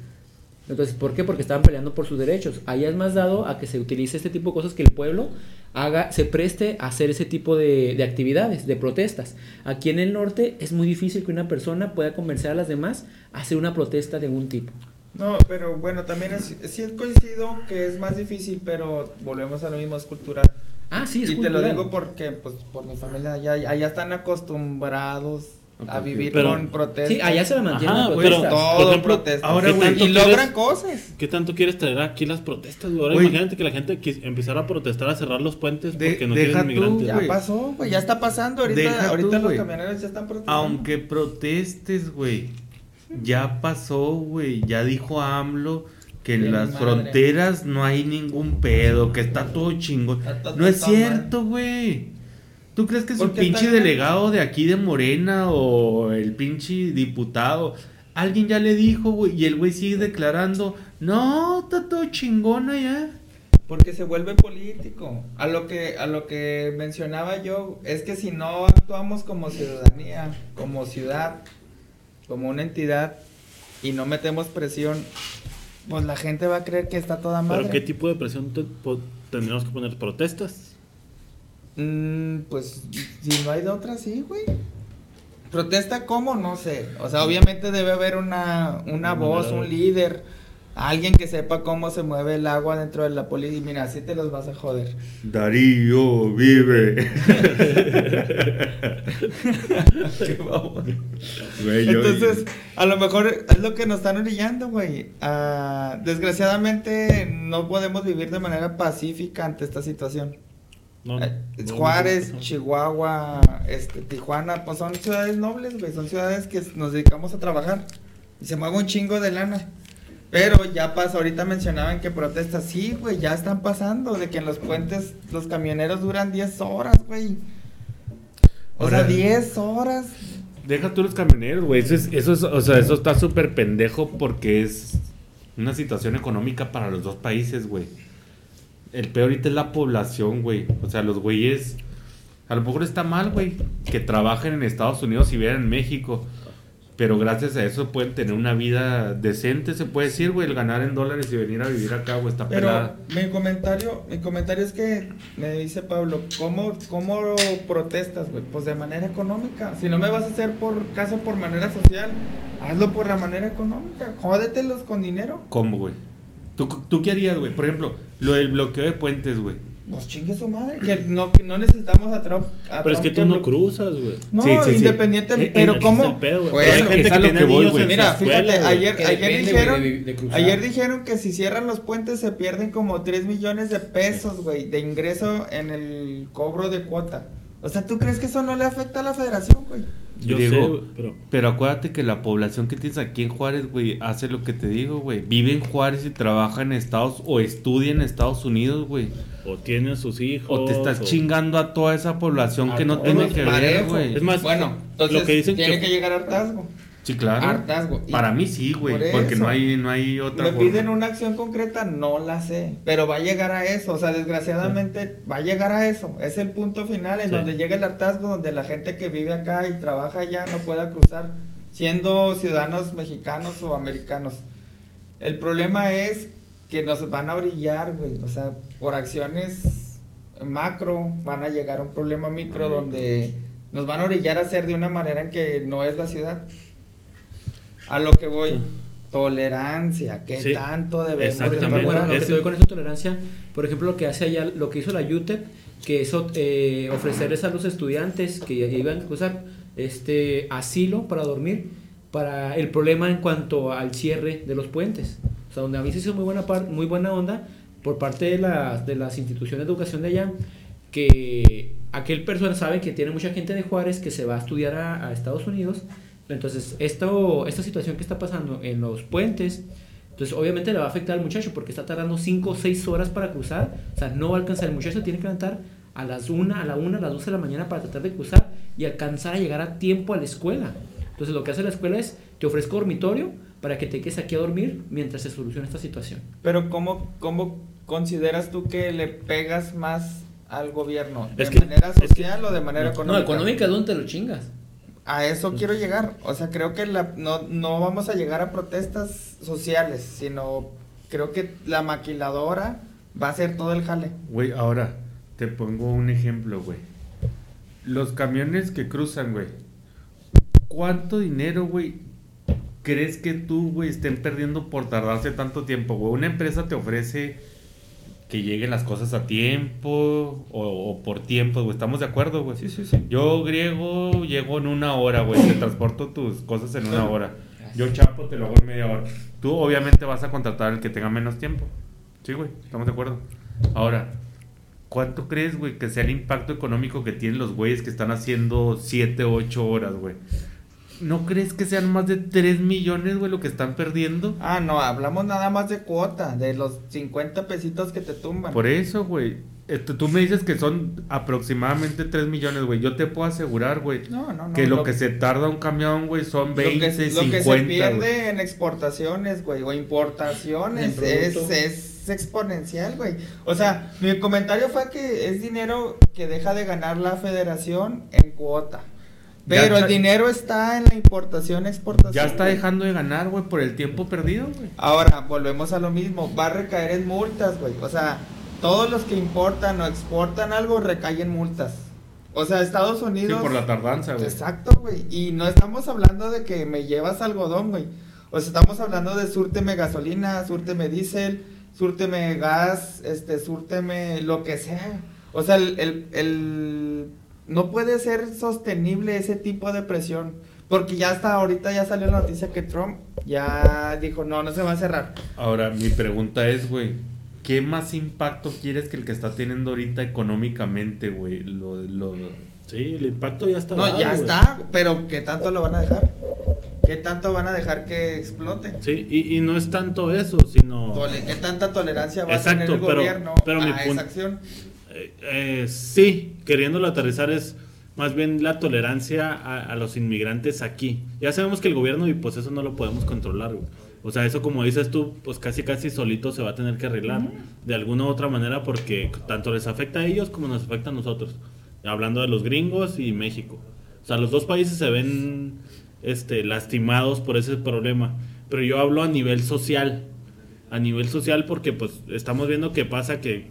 Entonces, ¿por qué? Porque estaban peleando por sus derechos. Allá es más dado a que se utilice este tipo de cosas, que el pueblo haga, se preste a hacer ese tipo de, de actividades, de protestas. Aquí en el norte es muy difícil que una persona pueda convencer a las demás a hacer una protesta de algún tipo. No, pero bueno, también es, sí coincido que es más difícil, pero volvemos a lo mismo, es cultural. Ah, sí, es y te lo digo porque, pues, por mi familia, allá, allá están acostumbrados a vivir pero- con protestas. Sí, allá se la mantiene Ajá, pero- todo por ejemplo, protesta. ahora, Y güey, y ¿tú logran quieres- cosas. ¿Qué tanto quieres traer aquí las protestas, güey? Ahora Güey. imagínate que la gente quis- empezara a protestar a cerrar los puentes De- porque no quieren tú, inmigrantes. Ya güey. pasó, pues ya está pasando. Ahorita, Deja ahorita tú, los güey. camioneros ya están protestando. Aunque protestes, güey. Ya pasó, güey. Ya dijo AMLO que en las madre. fronteras no hay ningún pedo, que está todo chingón. No es cierto, güey. ¿Tú crees que su Porque pinche está delegado de aquí de Morena o el pinche diputado, alguien ya le dijo, güey, y el güey sigue declarando, no, está todo chingón allá? Porque se vuelve político. A lo que a lo que mencionaba yo es que si no actuamos como ciudadanía, como ciudad, como una entidad y no metemos presión, pues la gente va a creer que está toda madre. ¿Pero qué tipo de presión te- tendríamos que poner? ¿Protestas? Mm, pues si no hay de otra, sí, güey. Protesta cómo, no sé. O sea, obviamente debe haber una, una voz, un de- líder, alguien que sepa cómo se mueve el agua dentro de la policía. Y mira, así te los vas a joder. Darío vive. Güey, yo- Entonces, a lo mejor es lo que nos están orillando, güey. Ah, desgraciadamente, no podemos vivir de manera pacífica ante esta situación. No, no. Eh, Juárez, no, no. Chihuahua, este, Tijuana, pues son ciudades nobles, güey. Son ciudades que nos dedicamos a trabajar. Y se mueve un chingo de lana. Pero ya pasa, ahorita mencionaban que protestas, sí, güey, ya están pasando. De que en los puentes los camioneros duran 10 horas, güey. O Ahora- sea, 10 horas. Deja tú los camioneros, güey. Eso es, eso es, o sea, eso está súper pendejo porque es una situación económica para los dos países, güey. El peor ahorita es la población, güey. O sea, los güeyes. A lo mejor está mal, güey, que trabajen en Estados Unidos y vivan en México. Pero gracias a eso pueden tener una vida decente, se puede decir, güey. El ganar en dólares y venir a vivir acá, güey, está Pero pelada. mi comentario, mi comentario es que me dice Pablo, ¿cómo, cómo protestas, güey? Pues de manera económica. Si no me vas a hacer por caso por manera social, hazlo por la manera económica. Jódetelos con dinero. ¿Cómo, güey? ¿Tú, ¿Tú qué harías, güey? Por ejemplo, lo del bloqueo de puentes, güey. Pues chingue su madre. Que no, que no necesitamos a Trump. a Pero es Trump que tú no cruzas, güey. No, Sí, sí, sí. independiente, Eh, pero eh, ¿cómo? es pedo. Bueno, Hay gente es que lo tiene que voy, niños en Mira, la escuela, fíjate, ayer, Que ayer depende, dijeron, güey, de- de ayer dijeron que si cierran los puentes se pierden como 3 millones de pesos, güey, de ingreso en el cobro de cuota. O sea, ¿tú crees que eso no le afecta a la federación, güey? Yo Diego, sé, pero... Pero acuérdate que la población que tienes aquí en Juárez, güey, hace lo que te digo, güey. Vive en Juárez y trabaja en Estados o estudia en Estados Unidos, güey. O tiene a sus hijos. O te estás o- chingando a toda esa población A que no tiene que ver, güey. Es más, bueno, entonces lo que dicen tiene que- que, llegar a hartazgo. Sí, claro. Hartazgo. Y Para mí sí, güey. por Porque no hay, no hay otra Me forma. piden una acción concreta, no la sé, pero va a llegar a eso, o sea, desgraciadamente va a llegar a eso, es el punto final en Sí. donde llega el hartazgo, donde la gente que vive acá y trabaja allá no pueda cruzar siendo ciudadanos mexicanos o americanos. El problema es que nos van a brillar, güey, o sea, por acciones macro van a llegar a un problema micro donde nos van a orillar a hacer de una manera en que no es la ciudad. A lo que voy. Tolerancia, ¿qué Sí, tanto debemos de exactamente. Bueno, lo que Ese- te doy con esa tolerancia, por ejemplo, lo que hace allá, lo que hizo la UTEP, que es eh, ofrecerles a los estudiantes que iban a usar este asilo para dormir, para el problema en cuanto al cierre de los puentes. O sea, donde a mí se hizo muy buena, par- muy buena onda por parte de las, de las instituciones de educación de allá, que aquel persona sabe que tiene mucha gente de Juárez que se va a estudiar a, a Estados Unidos. Entonces, esto, esta situación que está pasando en los puentes, entonces obviamente le va a afectar al muchacho porque está tardando 5 o 6 horas para cruzar. O sea, no va a alcanzar. El muchacho tiene que levantar a las 1, a la 1, a las 12 de la mañana para tratar de cruzar y alcanzar a llegar a tiempo a la escuela. Entonces lo que hace la escuela es, te ofrezco dormitorio para que te quedes aquí a dormir mientras se soluciona esta situación. Pero ¿cómo, ¿cómo consideras tú que le pegas más al gobierno? ¿De Es que- manera es que- social o de manera económica? No, económica es donde te lo chingas. A eso quiero llegar. O sea, creo que la, no, no vamos a llegar a protestas sociales, sino creo que la maquiladora va a hacer todo el jale. Güey, ahora te pongo un ejemplo, güey. Los camiones que cruzan, güey. ¿Cuánto dinero, güey, crees que tú, güey, estén perdiendo por tardarse tanto tiempo, güey? Una empresa te ofrece que lleguen las cosas a tiempo o, o por tiempo, güey. ¿Estamos de acuerdo, güey? Sí, sí, sí. Yo, griego, llego en una hora, güey. Te transporto tus cosas en una hora. Yo, chapo, te lo hago en media hora. Tú, obviamente, vas a contratar al que tenga menos tiempo. Sí, güey, estamos de acuerdo. Ahora, ¿cuánto crees, güey, que sea el impacto económico que tienen los güeyes que están haciendo 7, 8 horas, güey? ¿No crees que sean más de 3 millones, güey, lo que están perdiendo? Ah, no, hablamos nada más de cuota, de los 50 pesitos que te tumban. Por eso, güey. Este, tú me dices que son aproximadamente 3 millones, güey. Yo te puedo asegurar, güey, No, no, no. que lo, que se tarda un camión, güey, son 20, lo que, lo 50, que se pierde en exportaciones, güey, o importaciones, es, es exponencial, güey. O sea, mi comentario fue que es dinero que deja de ganar la federación en cuota. Pero el dinero está en la importación, exportación. Ya está dejando de ganar, güey, por el tiempo perdido, güey. Ahora, volvemos a lo mismo, va a recaer en multas, güey. O sea, todos los que importan o exportan algo recaen en multas. O sea, Estados Sí, Unidos... por la tardanza, güey. Exacto, güey. Y no estamos hablando de que me llevas algodón, güey. O sea, estamos hablando de súrteme gasolina, súrteme diésel, súrteme gas, este, súrteme lo que sea. O sea, el, el, el- no puede ser sostenible ese tipo de presión. Porque ya hasta ahorita ya salió la noticia que Trump ya dijo, no, no se va a cerrar. Ahora, mi pregunta es, güey, ¿qué más impacto quieres que el que está teniendo ahorita económicamente, güey? Lo, lo... Sí, el impacto ya está. No, dado, ya güey. está, pero ¿qué tanto lo van a dejar? ¿Qué tanto van a dejar que explote? Sí, y, y no es tanto eso, sino. ¿Qué tanta tolerancia va a tener el pero- gobierno pero a esa acción? Eh, eh, sí, queriéndolo aterrizar es más bien la tolerancia a, a los inmigrantes aquí. Ya sabemos que el gobierno y pues eso no lo podemos controlar. güey. O sea, eso como dices tú, pues casi casi solito se va a tener que arreglar de alguna u otra manera porque tanto les afecta a ellos como nos afecta a nosotros. Hablando de los gringos y México. O sea, los dos países se ven este, lastimados por ese problema. Pero yo hablo a nivel social. A nivel social porque pues estamos viendo que pasa que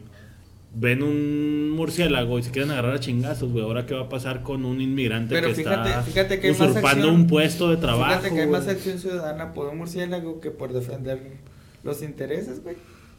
ven un murciélago y se quieren agarrar a chingazos, güey. Ahora qué va a pasar con un inmigrante Pero que fíjate- está fíjate que hay más usurpando acción. un puesto de trabajo. Fíjate que hay más acción ciudadana por un murciélago que por defender los intereses, güey.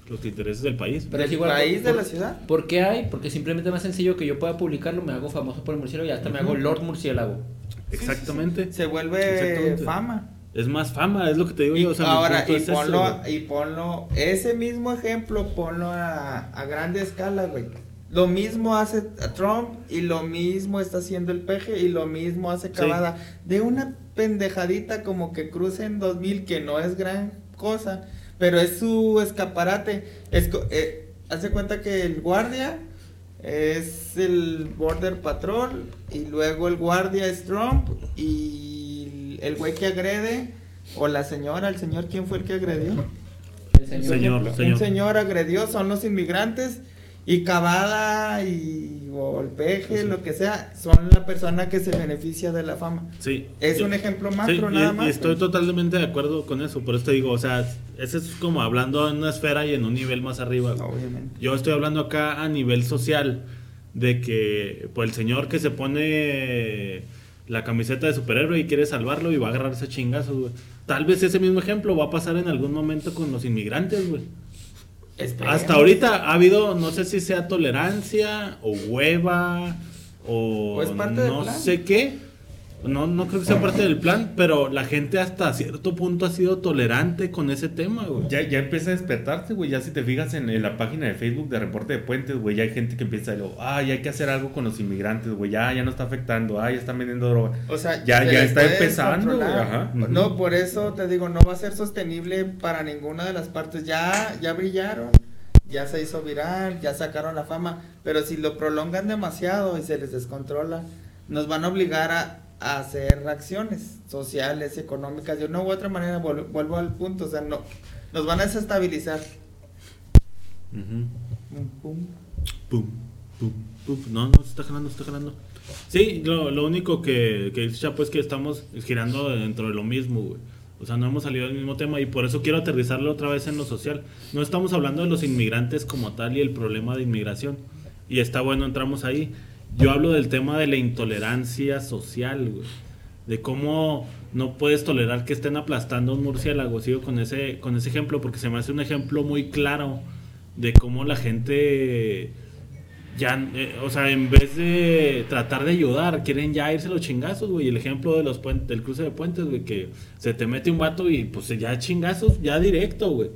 los intereses del país. Pero es Del igual. país, por- de la ciudad. ¿Por qué hay? Porque simplemente es más sencillo que yo pueda publicarlo, me hago famoso por el murciélago y hasta me hago Lord Murciélago. Exactamente. Se vuelve Exactamente. fama. Es más fama, es lo que te digo Y yo. O sea, ahora, y ponlo, y ponlo, ese mismo ejemplo, ponlo a, a grande escala, güey. Lo mismo hace Trump y lo mismo está haciendo el peje y lo mismo hace Cavada. De una pendejadita como que crucen 2000 que no es gran cosa, pero es su escaparate. Es, eh, hace cuenta que el guardia es el Border Patrol y luego el guardia es Trump y el güey que agrede o la señora, el señor, ¿quién fue el que agredió? El señor. Señor. Un señor agredió, son los inmigrantes y Cavada y o el peje, lo que sea, son la persona que se beneficia de la fama. Sí. Es Yo- un ejemplo Sí, y- nada y, más. estoy totalmente de acuerdo con eso. Por eso te digo, o sea, ese es como hablando en una esfera y en un nivel más arriba. Obviamente. Yo estoy hablando acá a nivel social de que pues el señor que se pone la camiseta de superhéroe y quiere salvarlo y va a agarrarse chingazos, güey. Tal vez ese mismo ejemplo va a pasar en algún momento con los inmigrantes, güey. Hasta ahorita ha habido, no sé si sea tolerancia o hueva o O es parte del no plan. sé qué. No, no creo que sea parte del plan, pero la gente hasta cierto punto ha sido tolerante con ese tema, güey. Ya, ya empieza a despertarse, güey. Ya si te fijas en, en la página de Facebook de Reporte de Puentes, güey, ya hay gente que empieza a decir, ah, ya hay que hacer algo con los inmigrantes, güey. Ya, ya no está afectando, ah, ya están vendiendo droga. O sea, Ya- se ya está empezando, güey, ajá. No, por eso te digo, no va a ser sostenible para ninguna de las partes. Ya, ya brillaron, ya se hizo viral, ya sacaron la fama, pero si lo prolongan demasiado y se les descontrola, nos van a obligar a, a hacer acciones sociales, económicas. De una u otra manera, vuel- vuelvo al punto, o sea, no, nos van a desestabilizar. Ujú. Pum, pum. Pum, pum, pum. No, no se está jalando, se está jalando. Sí, lo, lo único que, que dice Chapo es que estamos girando dentro de lo mismo, güey. O sea, no hemos salido del mismo tema y por eso quiero aterrizarlo otra vez en lo social. No estamos hablando de los inmigrantes como tal y el problema de inmigración. Y está bueno, entramos ahí. Yo hablo del tema de la intolerancia social, güey. De cómo no puedes tolerar que estén aplastando un murciélago. Sigo con ese, con ese ejemplo porque se me hace un ejemplo muy claro de cómo la gente ya, eh, o sea, en vez de tratar de ayudar, quieren ya irse los chingazos, güey. El ejemplo de los del cruce de puentes, güey, que se te mete un vato y pues ya chingazos, ya directo, güey.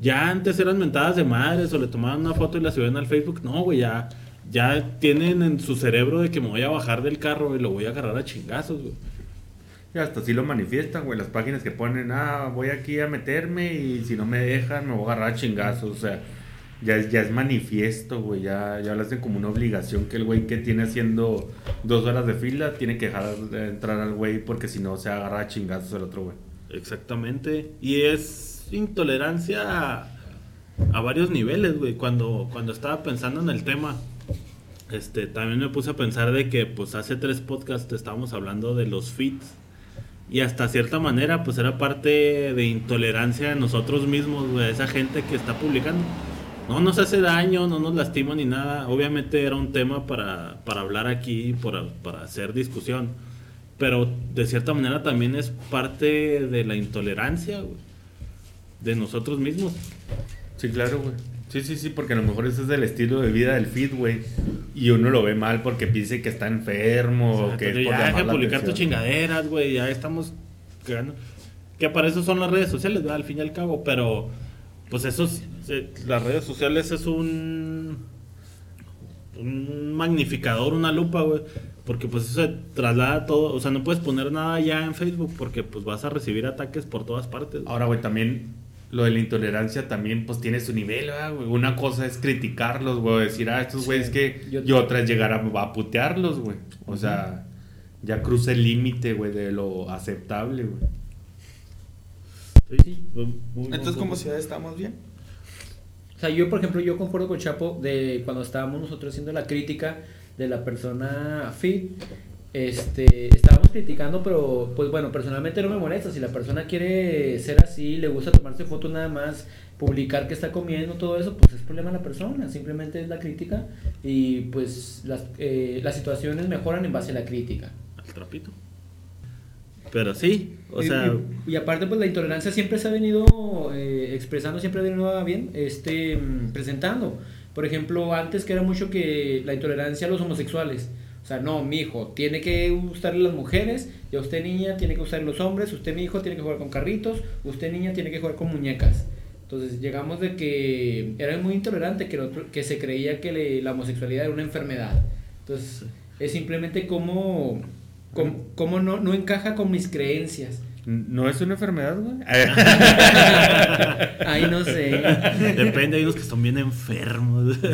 Ya antes eran mentadas de madres o le tomaban una foto y la subían al Facebook. No, güey, ya, ya tienen en su cerebro de que me voy a bajar del carro y lo voy a agarrar a chingazos, güey. Y hasta así lo manifiestan, güey. Las páginas que ponen, ah, voy aquí a meterme y si no me dejan, me voy a agarrar a chingazos. O sea, ya es, ya es manifiesto, güey. Ya, ya lo hacen como una obligación que el güey que tiene haciendo dos horas de fila tiene que dejar de entrar al güey porque si no se agarra a chingazos el otro güey. Exactamente. Y es intolerancia a, a varios niveles, güey. Cuando, cuando estaba pensando en el tema, este, también me puse a pensar de que, pues, hace tres podcasts estábamos hablando de los fits. Y hasta cierta manera, pues, era parte de intolerancia de nosotros mismos, güey. Esa gente que está publicando. No nos hace daño, no nos lastima ni nada. Obviamente era un tema para, para hablar aquí, para, para hacer discusión. Pero de cierta manera también es parte de la intolerancia, güey. De nosotros mismos. Sí, claro, güey. Sí, sí, sí, porque a lo mejor ese es el estilo de vida del feed, güey. Y uno lo ve mal porque piensa que está enfermo o que es ya deja de publicar tus chingaderas, güey. Ya estamos cagando. Que para eso son las redes sociales, ¿verdad? Al fin y al cabo. Pero, pues eso, es- eh, las redes sociales es un, un magnificador, una lupa, güey. Porque pues eso se traslada todo. O sea, no puedes poner nada ya en Facebook porque pues vas a recibir ataques por todas partes. Ahora, güey, también lo de la intolerancia también pues tiene su nivel, ¿verdad, güey. Una cosa es criticarlos, güey, decir, ah, estos güeyes que... Yo- Y otra es llegar a, a putearlos, güey. O sea, ya cruza el límite, güey, de lo aceptable, güey. Sí, sí, Entonces, como ciudad estamos bien. O sea, yo, por ejemplo, yo concuerdo con Chapo de cuando estábamos nosotros haciendo la crítica de la persona fit. Este, estábamos criticando, pero pues bueno, personalmente no me molesta. Si la persona quiere ser así, le gusta tomarse fotos nada más, publicar que está comiendo, todo eso, pues es problema de la persona. Simplemente es la crítica y pues las, eh, las situaciones mejoran en base a la crítica. Al trapito. Pero sí, o Y- sea. y, y aparte pues la intolerancia siempre se ha venido eh, expresando siempre ha venido bien este mm, presentando por ejemplo antes que era mucho que la intolerancia a los homosexuales sea no mi hijo tiene que gustarle las mujeres y a usted niña tiene que gustarle los hombres usted mi hijo tiene que jugar con carritos usted niña tiene que jugar con muñecas entonces llegamos de que era muy intolerante que, el otro- que se creía que le- la homosexualidad era una enfermedad entonces es simplemente como como, como no, no encaja con mis creencias ¿No es una enfermedad, güey? Ay, no sé. Depende, hay unos que están bien enfermos.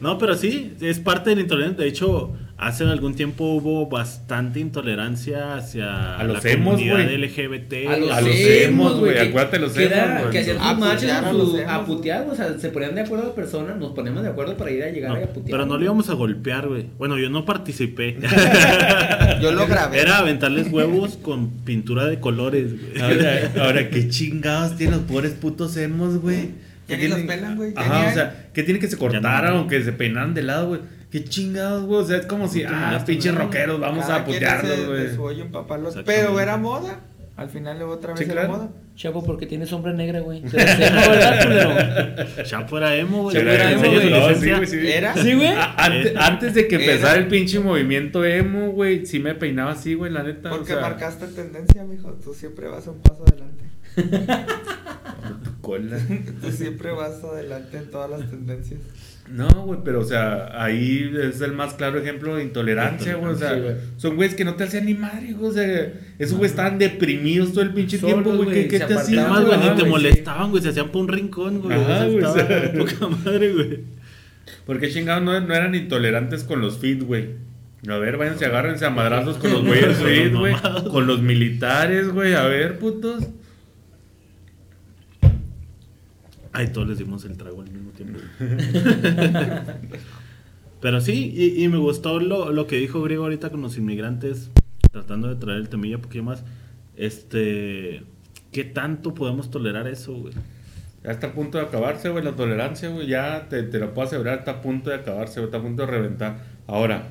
No, pero sí, es parte de la intolerancia. De hecho, hace algún tiempo hubo bastante intolerancia hacia A los la emos, comunidad güey. LGBT. A los, A los emos, güey. acuérdate los emos, güey. Que hacían A sus marchas putear a putear, o sea, se ponían de acuerdo personas, nos ponemos de acuerdo para ir a llegar No, a putear. pero no le íbamos a golpear, güey. Bueno, yo no participé. Yo lo grabé. Era aventarles huevos con pintura de colores, güey. Ahora, ahora, qué chingados tienen los pobres putos emos, güey. Ya ¿Qué ni los tienen- pelan, güey. Ajá, o sea, ¿qué tiene que se no. cortaran o que se peinaran de lado, güey? Qué chingados, güey. O sea, es como si, ah, pinches rockeros, vamos a putearlos, güey. Pero era moda. Al final otra vez Sí, era claro. moda. Chapo, porque tiene sombra negra, güey. Se la sé, ¿no, ¿verdad, culero? Chapo era emo, güey. Chapo era emo, güey. No, sí, licencia. güey, sí. Era. Sí, güey. Antes, antes de que Era. empezara el pinche movimiento emo, güey, sí me peinaba así, güey, la neta. Porque o sea, marcaste tendencia, mijo. Tú siempre vas un paso adelante. cola. Tú siempre vas adelante en todas las tendencias. No, güey, pero o sea, ahí es el más claro ejemplo de intolerancia, güey. O sea, Sí, güey. son güeyes que no te hacían ni madre, güey. O sea, esos güeyes estaban deprimidos todo el pinche Solos, tiempo, güey. ¿Qué, te hacían, Más, güey, ni te güey, sí. molestaban, güey. Se hacían por un rincón, güey. Ajá, güey, o sea. poca madre, güey. Porque chingados no, no eran intolerantes con los fit, güey. A ver, váyanse, agárrense a madrazos con los güeyes Con los fit, güey. Con los militares, güey. A ver, putos. Ay, todos les dimos el trago al mismo tiempo. Pero sí, y, y me gustó lo, lo que dijo Griego ahorita con los inmigrantes, tratando de traer el temilla un poquito más. Este, ¿qué tanto podemos tolerar eso, güey? Ya está a punto de acabarse, güey, la tolerancia, güey. Ya te, te lo puedo asegurar, está a punto de acabarse, güey. Está a punto de reventar. Ahora,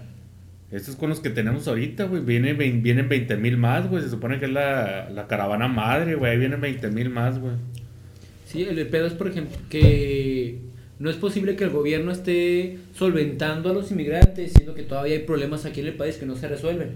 estos con los que tenemos ahorita, güey. Vienen, vienen 20 mil más, güey. Se supone que es la, la caravana madre, güey. Ahí vienen 20 mil más, güey. Sí, el pedo es, por ejemplo, que no es posible que el gobierno esté solventando a los inmigrantes, siendo que todavía hay problemas aquí en el país que no se resuelven.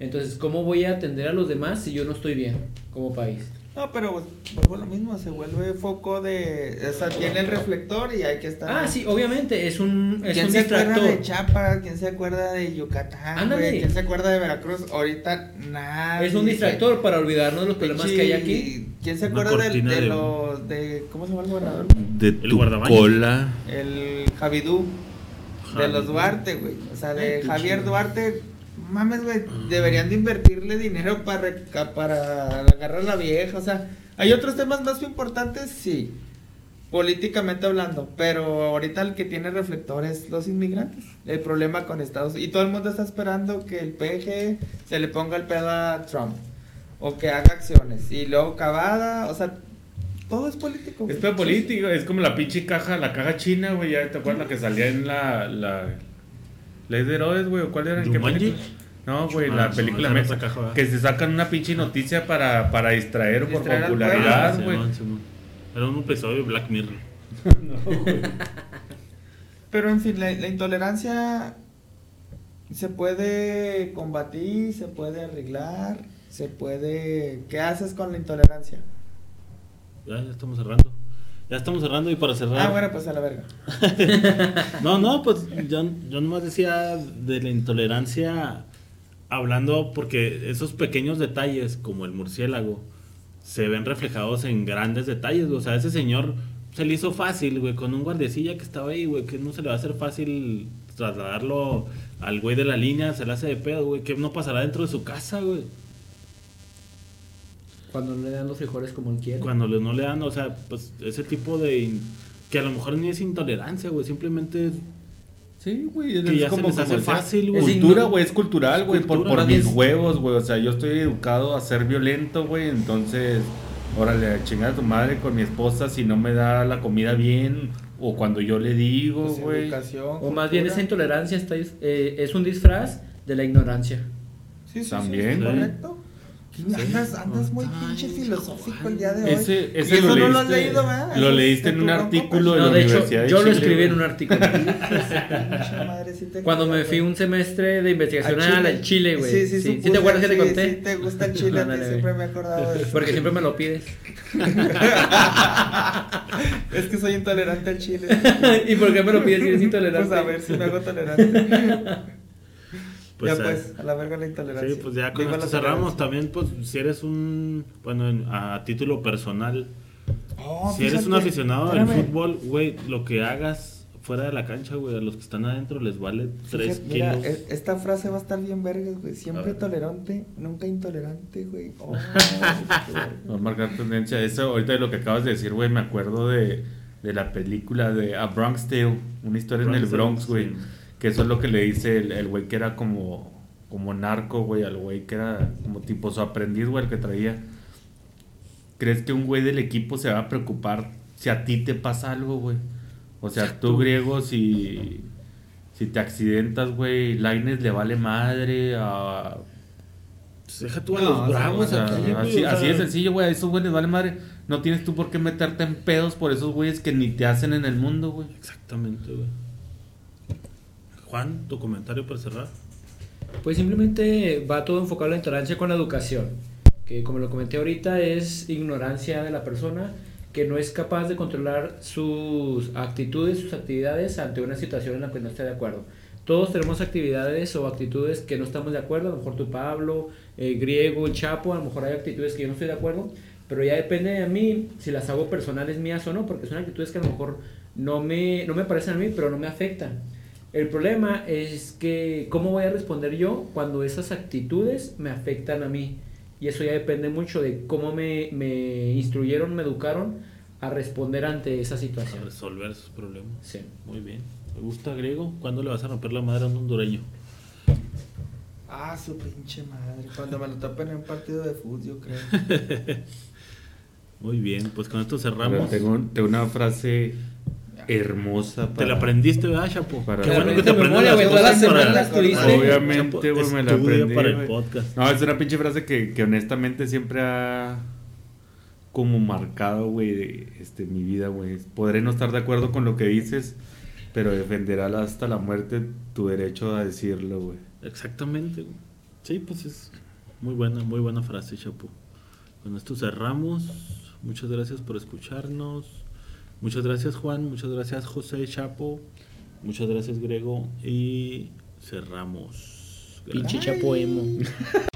Entonces, ¿cómo voy a atender a los demás si yo no estoy bien como país? No, pero pues, vuelvo lo mismo, se vuelve foco de... O sea, tiene el reflector y hay que estar... Ah, sí, obviamente, es un, es ¿Quién un se acuerda de Chiapas? ¿Quién se acuerda de Yucatán? Güey? ¿Quién se acuerda de Veracruz? Ahorita nada. Es un distractor para olvidarnos de los problemas que hay aquí. ¿Quién se acuerda de, de de- los... de ¿Cómo se llama el gobernador? De El guardabaños. cola. El Javidú. De Javi. los Duarte, güey. O sea, de Ay, qué Javier chido. Duarte. Mames, güey. Deberían de invertirle dinero para, para agarrar a la vieja. O sea, hay otros temas más importantes, sí. Políticamente hablando. Pero ahorita el que tiene reflector es los inmigrantes. El problema con Estados Unidos. Y todo el mundo está esperando que el PG se le ponga el pedo a Trump. O que haga acciones. Y luego Cavada. O sea, todo es político. Es político, es como la pinche caja, la caja china, güey. Ya te acuerdas la que salía en la. la Ley de Herodes, güey. ¿o ¿Cuál era? ¿En qué ¿Jumanji? película? No, güey, Ah, la no, película no mexa- la caja, ¿verdad? Que se sacan una pinche noticia para, para distraer por popularidad, güey. Era un episodio de Black Mirror. Pero en fin, la, la intolerancia se puede combatir, se puede arreglar, se puede... ¿Qué haces con la intolerancia? Ya, ya estamos cerrando. Ya estamos cerrando y para cerrar. Ah, bueno, pues a la verga. No, no, pues yo, yo nomás decía de la intolerancia hablando porque esos pequeños detalles como el murciélago se ven reflejados en grandes detalles, o sea, ese señor se le hizo fácil, güey, con un guardiacilla que estaba ahí, güey, que no se le va a hacer fácil trasladarlo al güey de la línea, se le hace de pedo, güey, que no pasará dentro de su casa, güey. Cuando no le dan los frijoles como él quiere. Cuando le- no le dan, o sea, pues ese tipo de... in- que a lo mejor ni es intolerancia, güey, simplemente es Sí, güey, Que ya se les hace fácil, güey. Cultura, güey, es cultural, güey, por, cultura, por ¿no? mis huevos, güey. O sea, yo estoy educado a ser violento, güey. Entonces, órale, a chingar a tu madre con mi esposa si no me da la comida bien. O cuando yo le digo, Pues, güey. educación, O más bien cultura. esa intolerancia está, eh, es un disfraz de la ignorancia. Sí, sí, También, sí, correcto. Andas, andas muy pinche filosófico el día de hoy. Ese, ese eso lo no leíste, lo has leído, ¿verdad? Lo leíste en de un artículo de No, la de hecho, Universidad de yo lo Chile, escribí en un artículo. Pinche madre, sí te Cuando me fui un semestre de investigación A al Chile, güey. Sí, sí, sí, supuse, te acuerdas que te sí, conté? Sí, te gusta el chile, a ti Ándale, siempre me he acordado de eso. Porque siempre me lo pides. es que soy intolerante al chile. ¿Y por qué me lo pides si eres intolerante? Pues a ver si me hago tolerante. Pues, ya eh, pues, a la verga la intolerancia. Sí, pues ya con esto cerramos. También, pues, si eres un. Bueno, en- a título personal, Oh, si eres un aficionado al fútbol, güey, lo que hagas fuera de la cancha, güey, a los que están adentro les vale 3 Fíjate, Mira, kilos. e- esta frase va a estar bien vergas, güey. Siempre tolerante, nunca intolerante, güey. Oh. Va a marcar tendencia. Eso, ahorita de lo que acabas de decir, güey, me acuerdo de, de la película de A Bronx Tale, una historia en el Bronx güey. sí. Que eso es lo que le dice el el güey que era como, como narco, güey, al güey que era como tipo su aprendiz, güey, el que traía. ¿Crees que un güey del equipo se va a preocupar si a ti te pasa algo, güey? O sea, tú, griego, si, Si te accidentas, güey, Laines le vale madre a... Pues deja tú a No, los bravos o sea, aquí, güey, así, o sea, así de sencillo, güey, a esos güeyes vale madre. No tienes tú por qué meterte en pedos por esos güeyes que ni te hacen en el mundo, güey. Exactamente, güey. Juan, tu comentario para cerrar. Pues simplemente va todo enfocado a la intolerancia con la educación, que como lo comenté ahorita es ignorancia de la persona que no es capaz de controlar sus actitudes, sus actividades ante una situación en la que no esté de acuerdo. Todos tenemos actividades o actitudes que no estamos de acuerdo, a lo mejor tú Pablo, eh, Griego, el Chapo, a lo mejor hay actitudes que yo no estoy de acuerdo, pero ya depende de mí si las hago personales mías o no, porque son actitudes que a lo mejor no me, no me parecen a mí, pero no me afectan. El problema es que cómo voy a responder yo cuando esas actitudes me afectan a mí. Y eso ya depende mucho de cómo me, me instruyeron, me educaron a responder ante esa A situación. resolver sus problemas. Sí. Muy bien. Me gusta, Griego. ¿Cuándo le vas a romper la madre a un hondureño? Ah, su pinche madre. Cuando me lo topen en un partido de fútbol, yo creo. Muy bien, pues con esto cerramos. tengo, tengo una frase hermosa Te para... la aprendiste, ¿verdad, Chapo? Para- Qué Te la bueno que te aprendes memoria, las güey, cosas todas las para-. Obviamente, güey, me la aprendí, para el güey. podcast. No, es una pinche frase que, que honestamente siempre ha como marcado, güey, de, este, mi vida, güey. Podré no estar de acuerdo con lo que dices, pero defenderá hasta la muerte tu derecho a decirlo, güey. Exactamente. güey. Sí, pues es muy buena, muy buena frase, Chapo. Con esto cerramos. Muchas gracias por escucharnos. Muchas gracias, Juan. Muchas gracias, José Chapo. Muchas gracias, Grego. Y cerramos. Pinche Chapo emo.